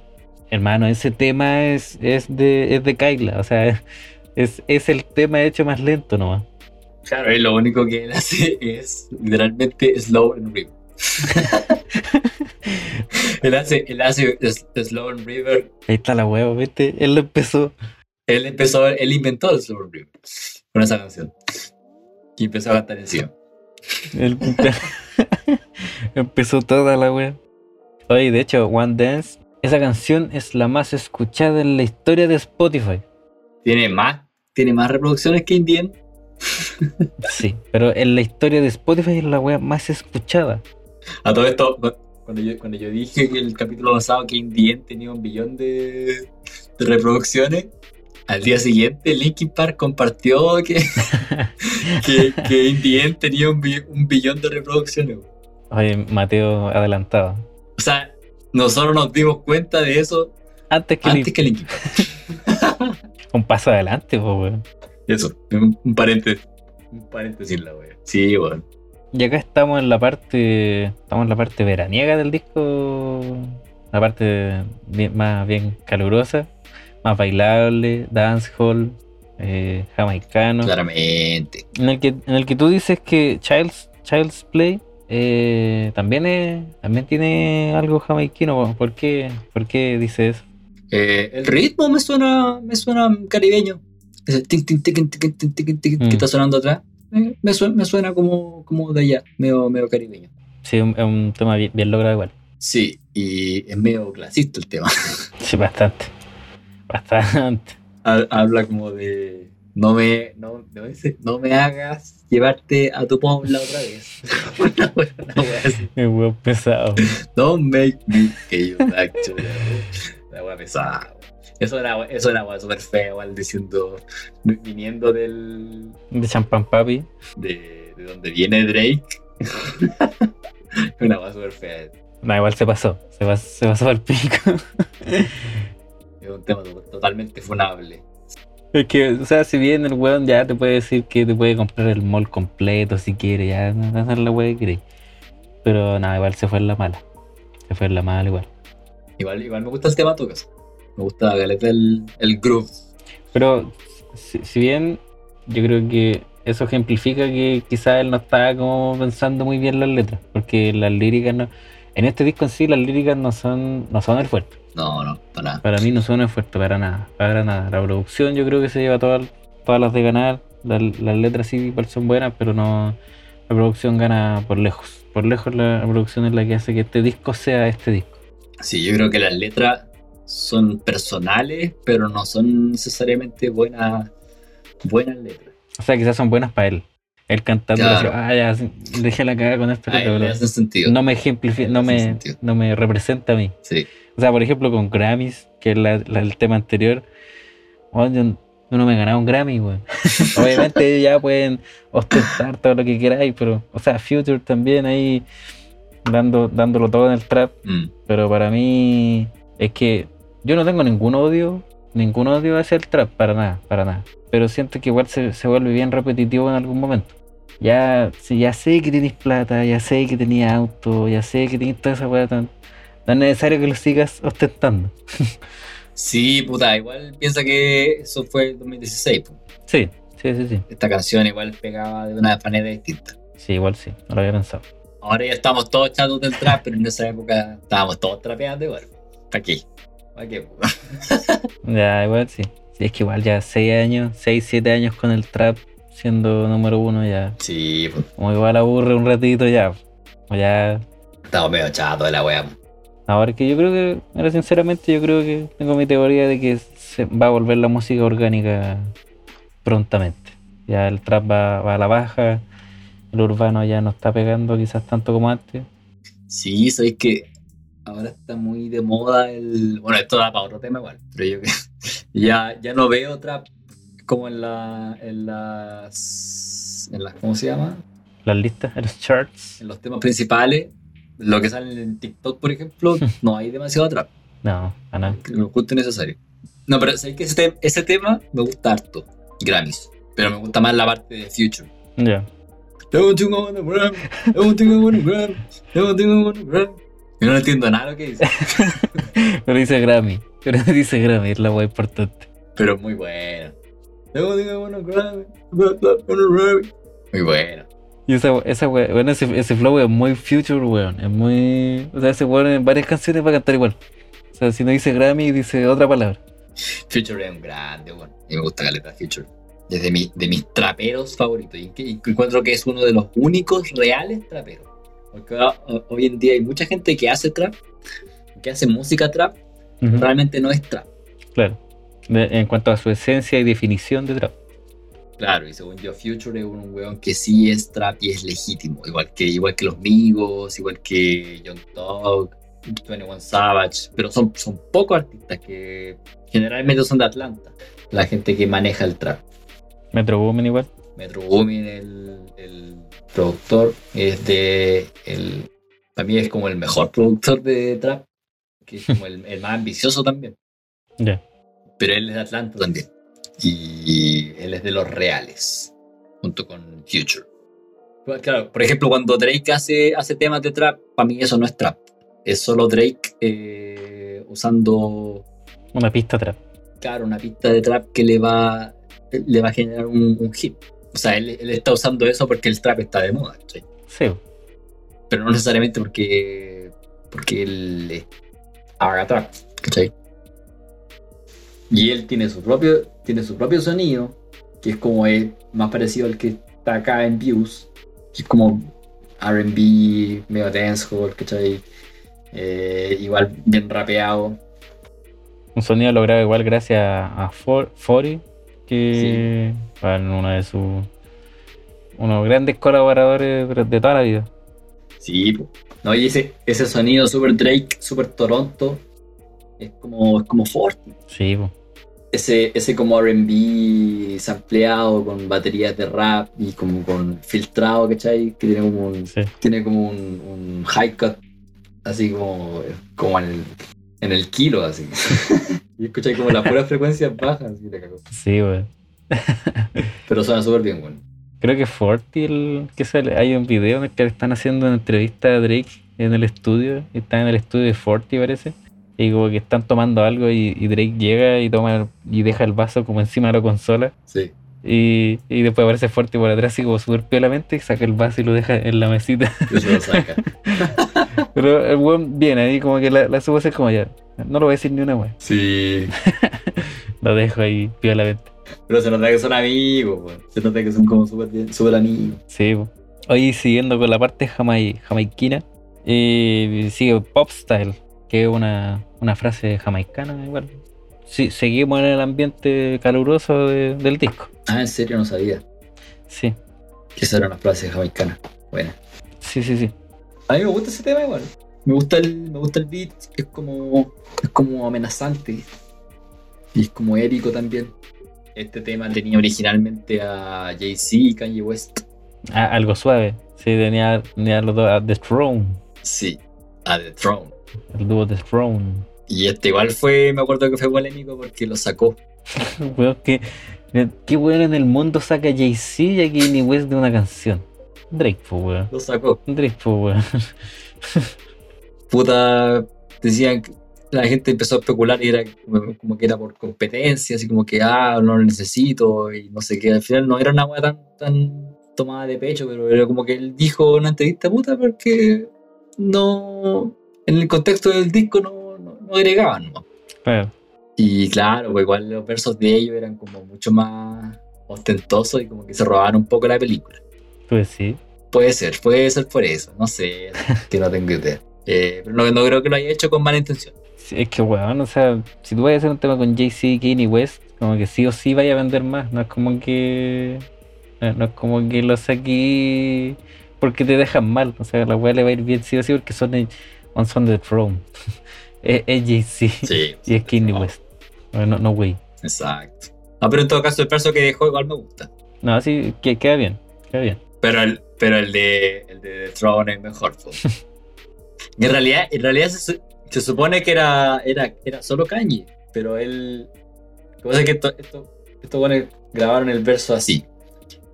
hermano, ese tema es, es de es de Kyla. O sea, es, es el tema hecho más lento nomás. claro, y lo único que él hace es literalmente slow and river. él hace, él hace slow and river. Ahí está la huevo, ¿viste? Él lo empezó. Él empezó, él inventó el river con esa canción. Y empezó a cantar encima. Él empe- empezó toda la wea. Oye, de hecho, One Dance, esa canción es la más escuchada en la historia de Spotify. Tiene más, tiene más reproducciones que Indien. Sí, pero en la historia de Spotify es la wea más escuchada. A todo esto, cu- cuando yo, cuando yo dije que el capítulo pasado que Indien tenía un billón de, de reproducciones, al día siguiente Linkin Park compartió que, que, que Indien tenía un, bi- un billón de reproducciones. Oye, Mateo adelantado. O sea, nosotros nos dimos cuenta de eso Antes que antes Lin- que Linkin Park. un paso adelante, pues, weón. Eso, un, un paréntesis. Un paréntesis la wea. Sí, bueno. Y acá estamos en la parte. Estamos en la parte veraniega del disco. La parte bien- más bien calurosa, más bailable, dancehall, eh, jamaicano. Claramente. En el que, en el que tú dices que Child's, Child's Play eh, también es, también tiene algo jamaiquino. ¿Por qué, ¿Por qué dice eso? Eh, el ritmo me suena, me suena caribeño. Ese tin, tin, tiquin, tiquin, tin, tiquin, tiquin Mm. que está sonando atrás. eh, me, suena, me suena como, como de allá, medio, medio caribeño. Sí, un- es un tema bien, bien logrado igual. Sí, y es medio clasista el tema. Sí, bastante. Bastante. Ha- Habla como de no me, no, no, me hagas llevarte a tu pueblo otra vez. Una wea- una wea así. Pesado. Don't make me que back to La wea pesada. Eso era, eso era súper feo, igual diciendo, viniendo del, De champán papi. de, de donde viene Drake. Una wea súper fea. No, igual se pasó. Se pasó, se pasó al pico. Es un tema to- totalmente funable. Es que, o sea, si bien el weón ya te puede decir que te puede comprar el mall completo si quiere, ya no es la wea que quiere. Pero nada, igual se fue en la mala. Se fue en la mala igual. Igual, igual me gusta el tema Tucas. Me gusta galeta el, el groove. Pero si, si bien yo creo que eso ejemplifica que quizás él no estaba como pensando muy bien las letras, porque las líricas no, en este disco en sí las líricas no son no son el fuerte. No, no, para nada. Para mí no son el fuerte para nada, para nada. La producción yo creo que se lleva todas todas las de ganar, las, las letras sí son buenas, pero no la producción gana por lejos. Por lejos la producción es la que hace que este disco sea este disco. Sí, yo creo que las letras son personales, pero no son necesariamente buenas, buenas letras. O sea, quizás son buenas para él. Él cantando Claro. ah, ya, dejé la cagada con esta Ay, sentido. no me ejemplifica, no me, sentido. no me representa a mí. Sí, O sea, por ejemplo, con Grammys, que es la- la- el tema anterior, weón, yo, no me he ganado un Grammy, weón. Obviamente ya pueden ostentar todo lo que queráis, pero, o sea, Future también ahí dando, dándolo todo en el trap, Mm. pero para mí es que yo no tengo ningún odio, ningún odio hacia el trap, para nada, para nada. Pero siento que igual se, se vuelve bien repetitivo en algún momento. Ya, si ya sé que tenéis plata, ya sé que tenías auto, ya sé que tenéis toda esa weá tan. No es necesario que lo sigas ostentando. Sí, puta, igual piensa que eso fue el 2016. po. Sí, sí, sí, sí. Esta canción igual pegaba de una manera distinta. Sí, igual sí, no lo había pensado. Ahora ya estamos todos chatos del trap, pero en esa época estábamos todos trapeando igual. ¿Para qué? ¿Para qué? Ya, igual sí. Sí, es que igual ya 6 años, 6, 7 años con el trap siendo número uno ya. Sí, po, Como igual aburre un ratito ya. O ya. estamos medio chatos de la wea. Ahora que yo creo que, ahora sinceramente, yo creo que tengo mi teoría de que se va a volver la música orgánica prontamente. Ya el trap va, va a la baja, el urbano ya no está pegando quizás tanto como antes. Sí, sabéis que ahora está muy de moda el. Bueno, esto da para otro tema igual, pero yo que ya, ya no veo trap como en la. en las. en las. ¿cómo se llama? Las listas, los charts. En los temas principales, lo que sale en TikTok, por ejemplo, no hay demasiado trap. No, a nada. Lo justo y necesario. No, pero sé que ese, te- ese tema me gusta harto. Grammys. Pero me gusta más la parte de Future. Ya. Grab. Yo no entiendo nada lo que dice, Pero dice Grammy. Pero dice Grammy, es la wea importante. pero muy bueno. Muy bueno. Y esa, esa bueno, ese, ese flow es muy future, weón. Es muy. O sea, ese weón en varias canciones va a cantar igual. O sea, si no dice Grammy, dice otra palabra. Future es un grande, bueno. Y me gusta Caleta Future. Es de, mi- de mis traperos favoritos. Y, encuentro que es uno de los únicos reales traperos. Porque ah, hoy en día hay mucha gente que hace trap, que hace música trap, Ujú, realmente no es trap. Claro. De- en cuanto a su esencia y definición de trap. Claro, y según yo, Future es un weón que sí es trap y es legítimo. Igual que, igual que los Migos, igual que Young Thug, 21 Savage. Pero son, son pocos artistas que generalmente son de Atlanta. La gente que maneja el trap. Metro Boomin igual. Metro Boomin, el, el productor, es de. El, para mí es como el mejor productor de trap, que es como el, el más ambicioso también. Ya. Pero él es de Atlanta también. Y él es de los reales, junto con Future. Pues, Claro, por ejemplo, cuando Drake hace, hace temas de trap, para mí eso no es trap. Es solo Drake eh, usando, Una pista trap. claro, una pista de trap que le va, le va a generar un, un hit. O sea, él, él está usando eso porque el trap está de moda, ¿cachai? Sí. pero no necesariamente porque, porque él haga trap, ¿cachai? Y él tiene su propio, tiene su propio sonido, que es como es más parecido al que está acá en Views, que es como RB, medio dancehall, ¿cachai? Eh, igual bien rapeado. Un sonido logrado igual gracias a For- Fori, que bueno, uno de sus unos grandes colaboradores de, toda la vida. Sí, no, y ese, ese sonido super Drake, super Toronto, es como, es como Fortnite. Sí, po. Ese, ese como RB sampleado con baterías de rap y como con filtrado, ¿cachai? Que tiene como un, sí. tiene como un, un high cut, así como, como en, el, en el kilo, así. y escucháis como las puras frecuencias bajas, así te cago. Sí, weón. Pero suena súper bien, bueno. Creo que Forti el que sale, hay un video en el que le están haciendo una entrevista a Drake en el estudio, está en el estudio de Forti parece, y como que están tomando algo y, y Drake llega y toma el- y deja el vaso como encima de la consola Sí. y, y después aparece Forti por atrás así como súper piolamente y saca el vaso y lo deja en la mesita. Eso lo saca. Pero el weón viene ahí como que la, la supo hacer como ya, no lo voy a decir ni una wea, Sí. lo dejo ahí piolamente. Pero se nota que son amigos, weón. Se nota que son como súper bien- súper amigos. Sí, po. Hoy siguiendo con la parte jamai- jamaiquina, eh, sigue Pop Style, que es una, una frase jamaicana igual. Sí, seguimos en el ambiente caluroso de- del disco. Ah, en serio no sabía. Sí, Que esa era una frase jamaicana. Buena. sí, sí, sí. A mí me gusta ese tema igual. Me gusta el, me gusta el beat, es como, es como amenazante. Y es como épico también. Este tema tenía originalmente a Jay-Z y Kanye West. Ah, algo suave. Sí, tenía, tenía los dos a The Throne, Sí, a The Throne. el dúo The Throne. Y este igual fue, me acuerdo que fue polémico porque lo sacó. Weón, que, qué weón en el mundo saca Jay-Z y a Kanye West de una canción. Drake, pues weón. Lo sacó. Drake, pues weón. Puta, decían que la gente empezó a especular y era como, como que era por competencia, así como que, ah, no lo necesito y no sé qué. Al final no era una weá tan, tan tomada de pecho, pero era como que él dijo una entrevista, puta, porque no, en el contexto del disco no, no, no agregaban, ¿no? Claro. Y claro, pues igual los versos de ellos eran como mucho más ostentosos y como que se robaban un poco la película. Pues sí. Puede ser, puede ser por eso, no sé, que no tengo idea. Eh, pero no, no creo que lo haya hecho con mala intención. Sí, Es que, weón, o sea, si tú vas a hacer un tema con Jay-Z y Kanye West, como que sí o sí vaya a vender más. No es como que. No, no es como que lo saqué porque te dejan mal. O sea, la weá le va a ir bien sí o sí porque son, el- on son the throne. es es Jay-Z Sí, y es Kanye West. No, no, no, wey. Exacto. Ah, pero en todo caso el verso que dejó igual me gusta. No, sí, que, queda bien, queda bien. Pero el, pero el de el de The Throne es mejor. en realidad, en realidad se, se supone que era, era, era solo Kanye, pero él. Lo que pasa es que esto, esto, estos buenos grabaron el verso así.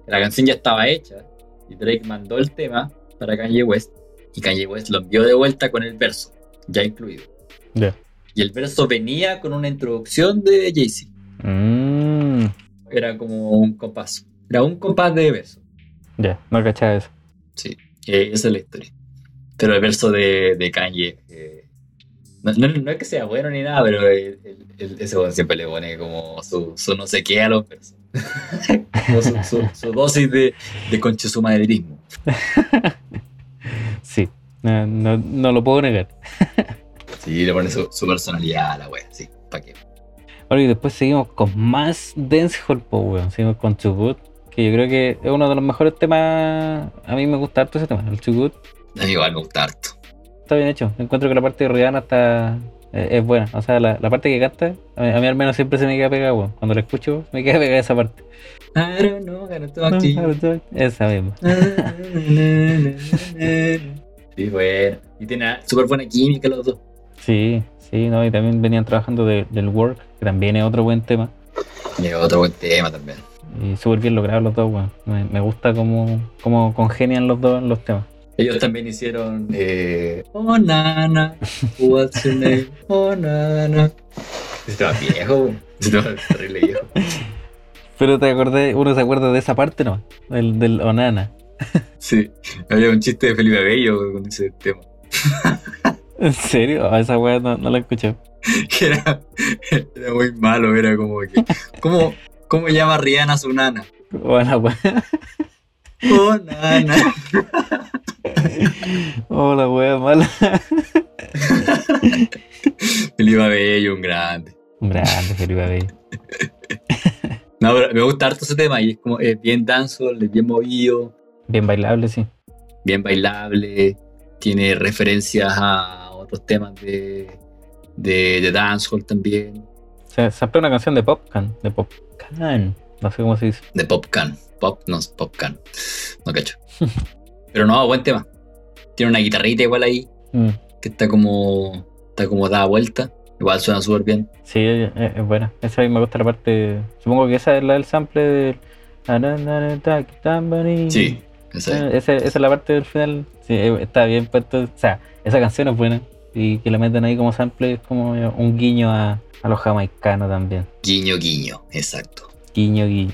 La canción ya estaba hecha y Drake mandó el tema para Kanye West y Kanye West lo envió de vuelta con el verso, ya incluido. Ya. Y el verso venía con una introducción de Jay-Z. Mm, Era como un compás. Era un compás de verso. ya, no cachaba eso. Sí, eh, esa es la historia. Pero el verso de, de Kanye, eh, no, no- no es que sea bueno ni nada, pero el- el- el- ese weón siempre le pone como su, su no sé qué a los versos. como su, su- su dosis de, de conche su madridismo. Sí, no, no, no lo puedo negar. Sí, le pone su, su personalidad a la wea, sí, ¿para qué? Bueno, y después seguimos con más dancehall, po, weón. Seguimos con Too Good, que yo creo que es uno de los mejores temas. A mí me gusta harto ese tema, el Too Good. A mí igual me gusta harto. Está bien hecho. Encuentro que la parte de Rihanna está. eh, es buena. O sea, la, la parte que canta, a mí, a mí al menos siempre se me queda pegada, weón. Cuando la escucho, me queda pegada esa parte. I don't know, gotta talk to you. Esa misma. Sí, bueno. Y tiene súper buena química los dos. Sí, sí, no, y también venían trabajando de- del Work, que también es otro buen tema. Y otro buen tema también. Y súper bien logrados los dos, weón. Me, me gusta cómo, cómo congenian los dos los temas. Ellos también hicieron eh, Oh Nana, what's your name? Oh Nana. Ese tema es viejo, ese tema es terrible viejo. Pero te acordé, uno se acuerda de esa parte, ¿no? Del, del Onana. Sí, había un chiste de Felipe Bello con ese tema. ¿En serio? A esa weá no, no la escuché. Era, era muy malo, era como que. ¿Cómo, cómo llama Rihanna a su nana? Buena weá. Oh Nana. Oh, la weá mala. Felipe Bello, un grande. Un grande, Felipe Abello. No, pero me gusta harto ese tema y es como es bien dancehall, es bien movido. Bien bailable, sí. bien bailable, tiene referencias a otros temas de, de, de dancehall también, Se samplea una canción de Popcan. De Popcan. No sé cómo se dice. de Popcan, Pop, no, es Popcan, no cacho. Pero no, buen tema. Tiene una guitarrita igual ahí, Mm. que está como, está como dada vuelta, igual suena súper bien. Sí, es, buena. Esa me gusta la parte. Supongo que esa es la del sample del. Sí, esa es. Eh, Esa, esa es la parte del final. Sí, eh, está bien puesto. O sea, esa canción es buena. Y que la meten ahí como sample es como un guiño a, a los jamaicanos también. Guiño, guiño, exacto. Guiño, guiño.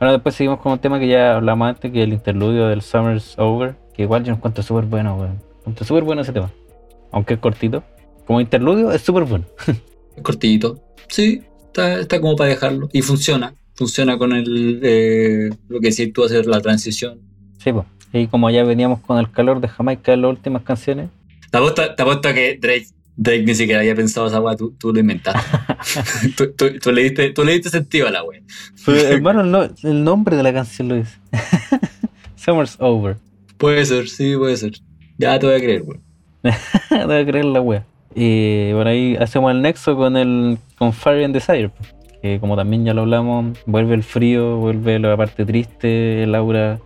Bueno, después seguimos con un tema que ya hablamos antes, que es el interludio del Summer's Over. Que igual yo lo encuentro súper bueno, weón. Encuentro súper bueno ese tema. Aunque es cortito. Como interludio es súper bueno. Es cortito, sí, está, está como para dejarlo. Y funciona, funciona con el, eh, lo que decís tú, hacer la transición. Sí, pues. Y como ya veníamos con el calor de Jamaica en las últimas canciones. Te apuesto, te apuesto que Drake, Drake ni siquiera había pensado esa weá, tú, tú lo inventaste. tú, tú- tú le diste, tú le diste sentido a la weá. Pero hermano, el, no- el nombre de la canción lo dice. Summer's Over. Puede ser, sí, puede ser. Ya te voy a creer, weón. Debe creer la wea. Y por ahí hacemos el nexo con el con Fire and Desire. Que como también ya lo hablamos, vuelve el frío, vuelve la parte triste, el aura,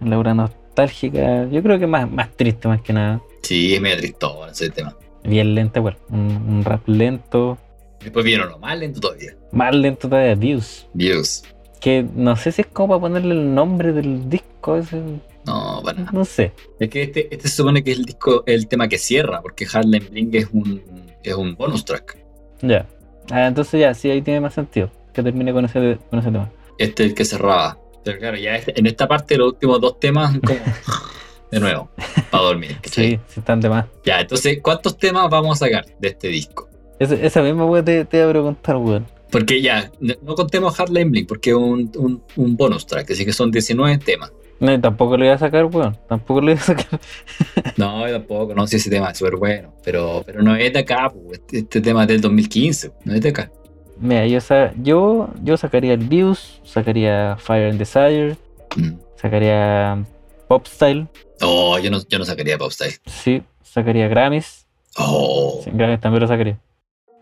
el aura nostálgica. Yo creo que más, más triste más que nada. Sí, es medio tristón ese tema. Bien lenta igual. Un, un rap lento. Después vieron lo más lento todavía. Más lento todavía, Views. Views. Que no sé si es como para ponerle el nombre del disco ese. No, para nada. No sé. Es que este, este se supone que es el disco, el tema que cierra, porque Hardline Bling es un, es un bonus track. Ya. Ah, entonces ya, sí, ahí tiene más sentido. Que termine con ese, con ese tema. Este es el que cerraba. Pero claro, ya en esta parte los últimos dos temas como de nuevo, para dormir. Sí, sí están de más. Ya, entonces, ¿cuántos temas vamos a sacar de este disco? Esa misma wea te, te iba a preguntar, weón. Porque ya, no, contemos Hardline Bling, porque es un, un, un bonus track, así que son 19 temas. No, y tampoco lo iba a sacar, weón. Tampoco lo iba a sacar. No, tampoco, no sé ese tema es súper bueno, pero, pero no es de acá, pues, este, este tema es del 2015, no es de acá. Mira, yo, sa- yo, yo sacaría el Views, sacaría Fire and Desire, Mm. sacaría Pop Style, Oh, yo no, yo no sacaría Popstyle. sí, sacaría Grammys, Oh, sí, Grammys también lo sacaría.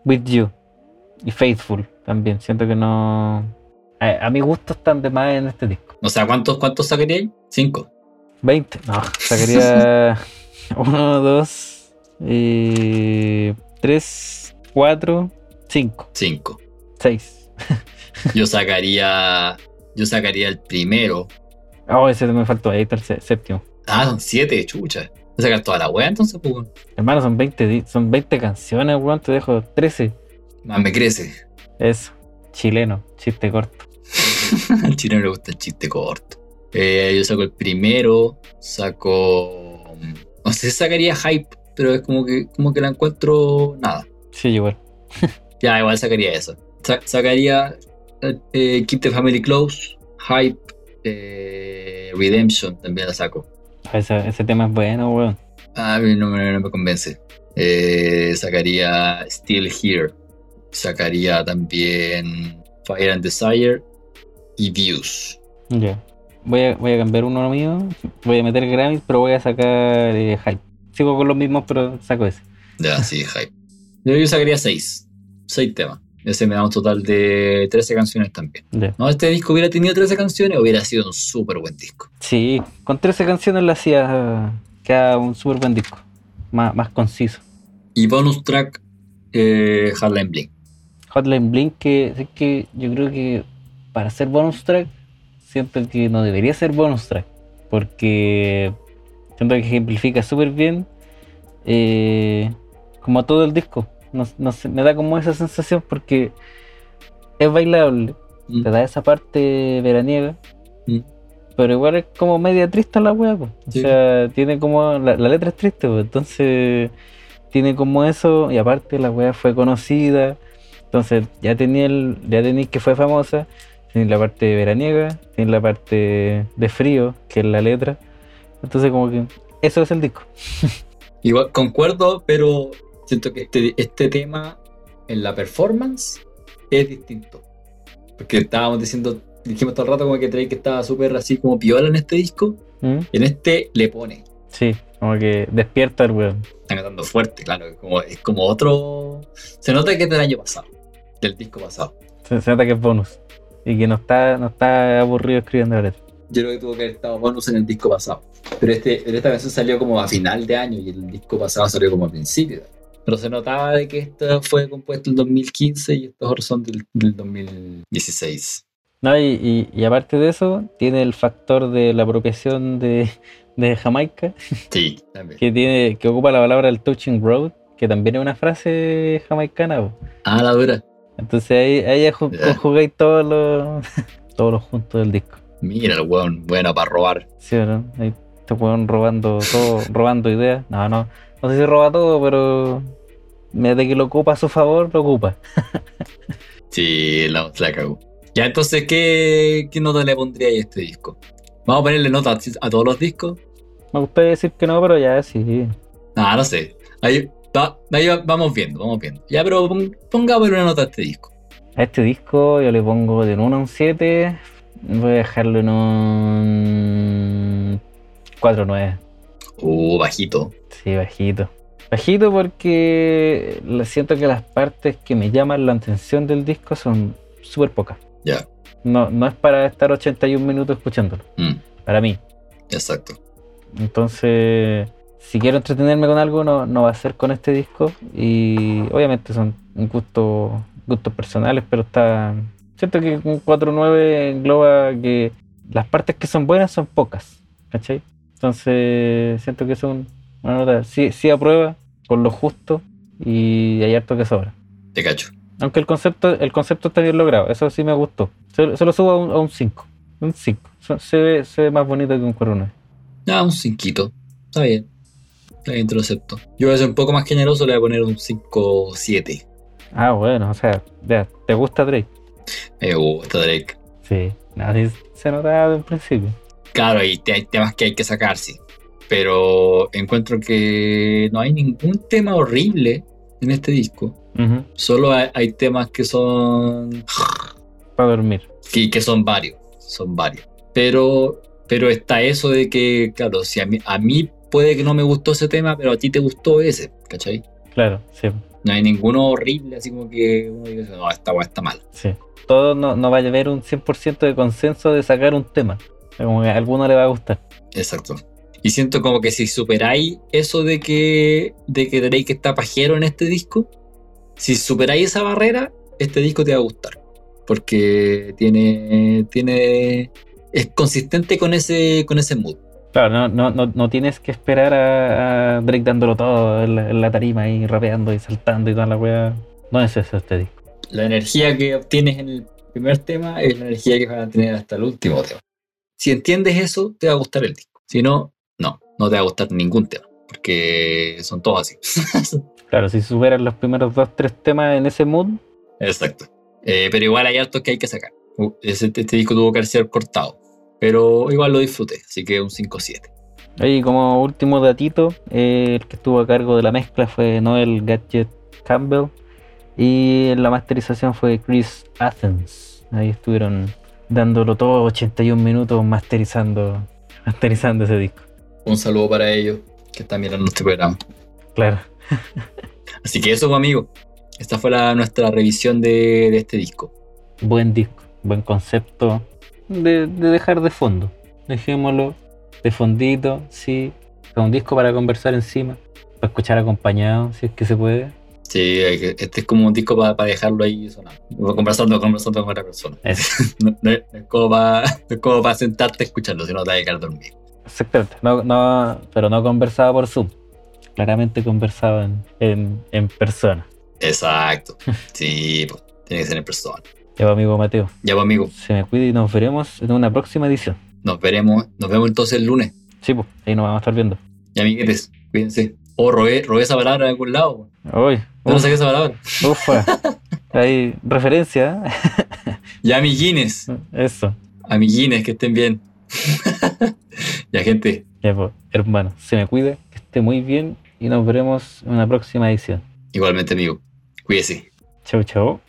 With You y Faithful también. Siento que no. A, a mi gusto están de más en este disco. O sea, ¿cuántos, cuántos sacaríais? Cinco. 20. No, sacaría 1, 2, 3, 4, 5, Cinco. 6. Yo sacaría. Yo sacaría el primero. Oh, ese me faltó. Ahí está el sé- séptimo. Ah, son siete, chucha. Voy a sacar toda la wea entonces, pues. Hermano, son 20, di- son 20 canciones, weón. Te dejo 13. Más me crece. Eso. Chileno, chiste corto. Al chileno le gusta el chiste corto. Eh, yo saco el primero, saco. No sé sacaría hype, pero es como que, como que la encuentro nada. Sí, igual. Ya, igual sacaría eso. Sa- sacaría eh, eh, Keep the Family Close, Hype, eh, Redemption también la saco. Ese, ese tema es bueno, weón. A mí no me, no me convence. Eh, sacaría Still Here. Sacaría también Fire and Desire y Views. Ya. Voy a, voy a cambiar uno mío. Voy a meter Grammys, pero voy a sacar eh, Hype. Sigo con los mismos, pero saco ese. Ya, sí, Hype. Yo, yo sacaría 6. 6 temas. Ese me da un total de 13 canciones también. No, este disco hubiera tenido 13 canciones, hubiera sido un súper buen disco. Sí, con 13 canciones le hacía queda un súper buen disco. Más, más conciso. Y bonus track, eh, Hardline Bling. Hotline Blink, que que yo creo que para ser bonus track, siento que no debería ser bonus track. Porque siento que ejemplifica súper bien eh, como todo el disco. No, no sé, me da como esa sensación porque es bailable, Mm. te da esa parte veraniega, Mm. pero igual es como media triste la wea, o sea, tiene como, la, la letra es triste, entonces tiene como eso, y aparte la wea fue conocida, entonces ya tenía el, ya tenéis que fue famosa, tiene la parte veraniega, tiene la parte de frío, que es la letra, entonces como que eso es el disco. Igual, concuerdo, pero siento que este, este tema en la performance es distinto. Porque estábamos diciendo, dijimos todo el rato como que Drake estaba súper así como piola en este disco. ¿Mm? En este le pone. Sí, como que despierta el weón. Está cantando fuerte, claro. Es como, es como otro. Se nota que es del año pasado, del disco pasado. Se, se nota que es bonus. Y que no está, no está aburrido escribiendo la letra. Yo creo que tuvo que haber estado bonus en el disco pasado. Pero, este, esta canción salió como a final de año y el disco pasado salió como a principio. de año. Pero se notaba de que esto fue compuesto en 2015 y estos son del, del 2016. No, y, y- y aparte de eso, tiene el factor de la apropiación de, de Jamaica, Sí, también. que tiene, que ocupa la palabra el touching road, que también es una frase jamaicana. Ah, la dura. Entonces ahí, ahí conjugáis todos los todos los juntos del disco. Mira el weón, bueno para robar. ¿Sí no? Ahí te pueden robando todo, robando ideas. No, no, no sé si roba todo, pero desde que lo ocupa a su favor, lo ocupa. Sí, la, la cagó. Ya, entonces, ¿qué, qué nota le pondría a este disco? Vamos a ponerle nota a, a todos los discos. Me gustaría decir que no, pero ya sí. Ah, no sé. Ahí, va- ahí va- vamos viendo, vamos viendo. Ya, pero pon- pongámosle una nota a este disco. A este disco yo le pongo de un 1 a un 7. Voy a dejarlo en un 4-9. Uh, bajito. Sí, bajito. Bajito porque siento que las partes que me llaman la atención del disco son súper pocas. Ya. No, no es para estar 81 minutos escuchándolo. Mm, Para mí. exacto. Entonces, si quiero entretenerme con algo, no, no va a ser con este disco. Y obviamente son gustos gustos personales, pero está. Siento que un 4-9 engloba que las partes que son buenas son pocas. ¿Cachai? Entonces, siento que son una nota. Sí, sí aprueba, con lo justo, y hay harto que sobra. Te cacho. Aunque el concepto, el concepto está bien logrado, eso sí me gustó. Se, se lo subo a un, a un 5. Un 5. Se, ve, se ve más bonito que un 4-9. Ah, un 5. Está bien. Está bien, te lo acepto. Yo voy a ser un poco más generoso, le voy a poner un 5-7. Ah, bueno, o sea, ya, ¿te gusta Drake? Me gusta Drake. Sí, nadie se notaba de un principio. Claro, hay, te- hay temas que hay que sacar, sí. Pero encuentro que no hay ningún tema horrible en este disco. Solo hay, hay temas que son. Para dormir. que, que son varios. Son varios. Pero, pero está eso de que, claro, si a mí, a mí puede que no me gustó ese tema, pero a ti te gustó ese, ¿cachai? Claro, sí. No hay ninguno horrible, así como que uno dice, no, esta weá está mal. Sí. Todo no, no va a haber un 100% de consenso de sacar un tema. Como que a alguno le va a gustar. Exacto. Y siento como que si superáis eso de que, de que Drake está pajero en este disco, si superáis esa barrera, este disco te va a gustar. Porque tiene. tiene. es consistente con ese. con ese mood. Claro, no, no, no, no tienes que esperar a, a Drake dándolo todo en la, en la tarima y rapeando y saltando y toda la wea. No es eso este disco. La energía que obtienes en el primer tema es la energía que van a tener hasta el último tema. Si entiendes eso, te va a gustar el disco. Si no, no, no te va a gustar ningún tema. Porque son todos así. Claro, si superas los primeros dos, tres temas en ese mood, Exacto. Eh, pero igual hay hartos que hay que sacar. Uh, ese- este disco tuvo que ser cortado. Pero igual lo disfruté, así que un 5-7. Oye, y como último datito, eh, el que estuvo a cargo de la mezcla fue Noel Gadget Campbell y la masterización fue Chris Athens. Ahí estuvieron dándolo todo 81 minutos masterizando, masterizando ese disco. Un saludo para ellos que están mirando este programa. Claro. Así que eso, amigo. Esta fue la- nuestra revisión de, de este disco. Buen disco, buen concepto de, de dejar de fondo. Dejémoslo de fondito, sí. Un disco para conversar encima, para escuchar acompañado, si es que se puede. Sí, este es como un disco para dejarlo ahí sonando. Conversando, conversando con otra persona. Eso. No, no es no es como para, no es como para sentarte a escucharlo, sino te vas a quedar dormido. Exactamente, no, no, pero no conversaba por Zoom. Claramente conversaba en, en, en persona. Exacto. Sí, pues, tiene que ser en persona. Ya, pues, amigo Mateo, Ya, pues, amigo, se me cuida y nos veremos en una próxima edición. nos veremos, nos vemos entonces el lunes. Sí, pues, ahí nos vamos a estar viendo. Y amiguetes, cuídense. Oh, robé, robé esa palabra de algún lado. Uy, ¿Dónde uf, saqué esa palabra? ufa. Hay referencia, Ya, amiguines. ¿eh? Eso. Amiguines, que estén bien. ya, gente, Ya, pues, hermano, se me cuida, que esté muy bien y nos veremos en una próxima edición. igualmente, amigo. Cuídese. Chau, chau.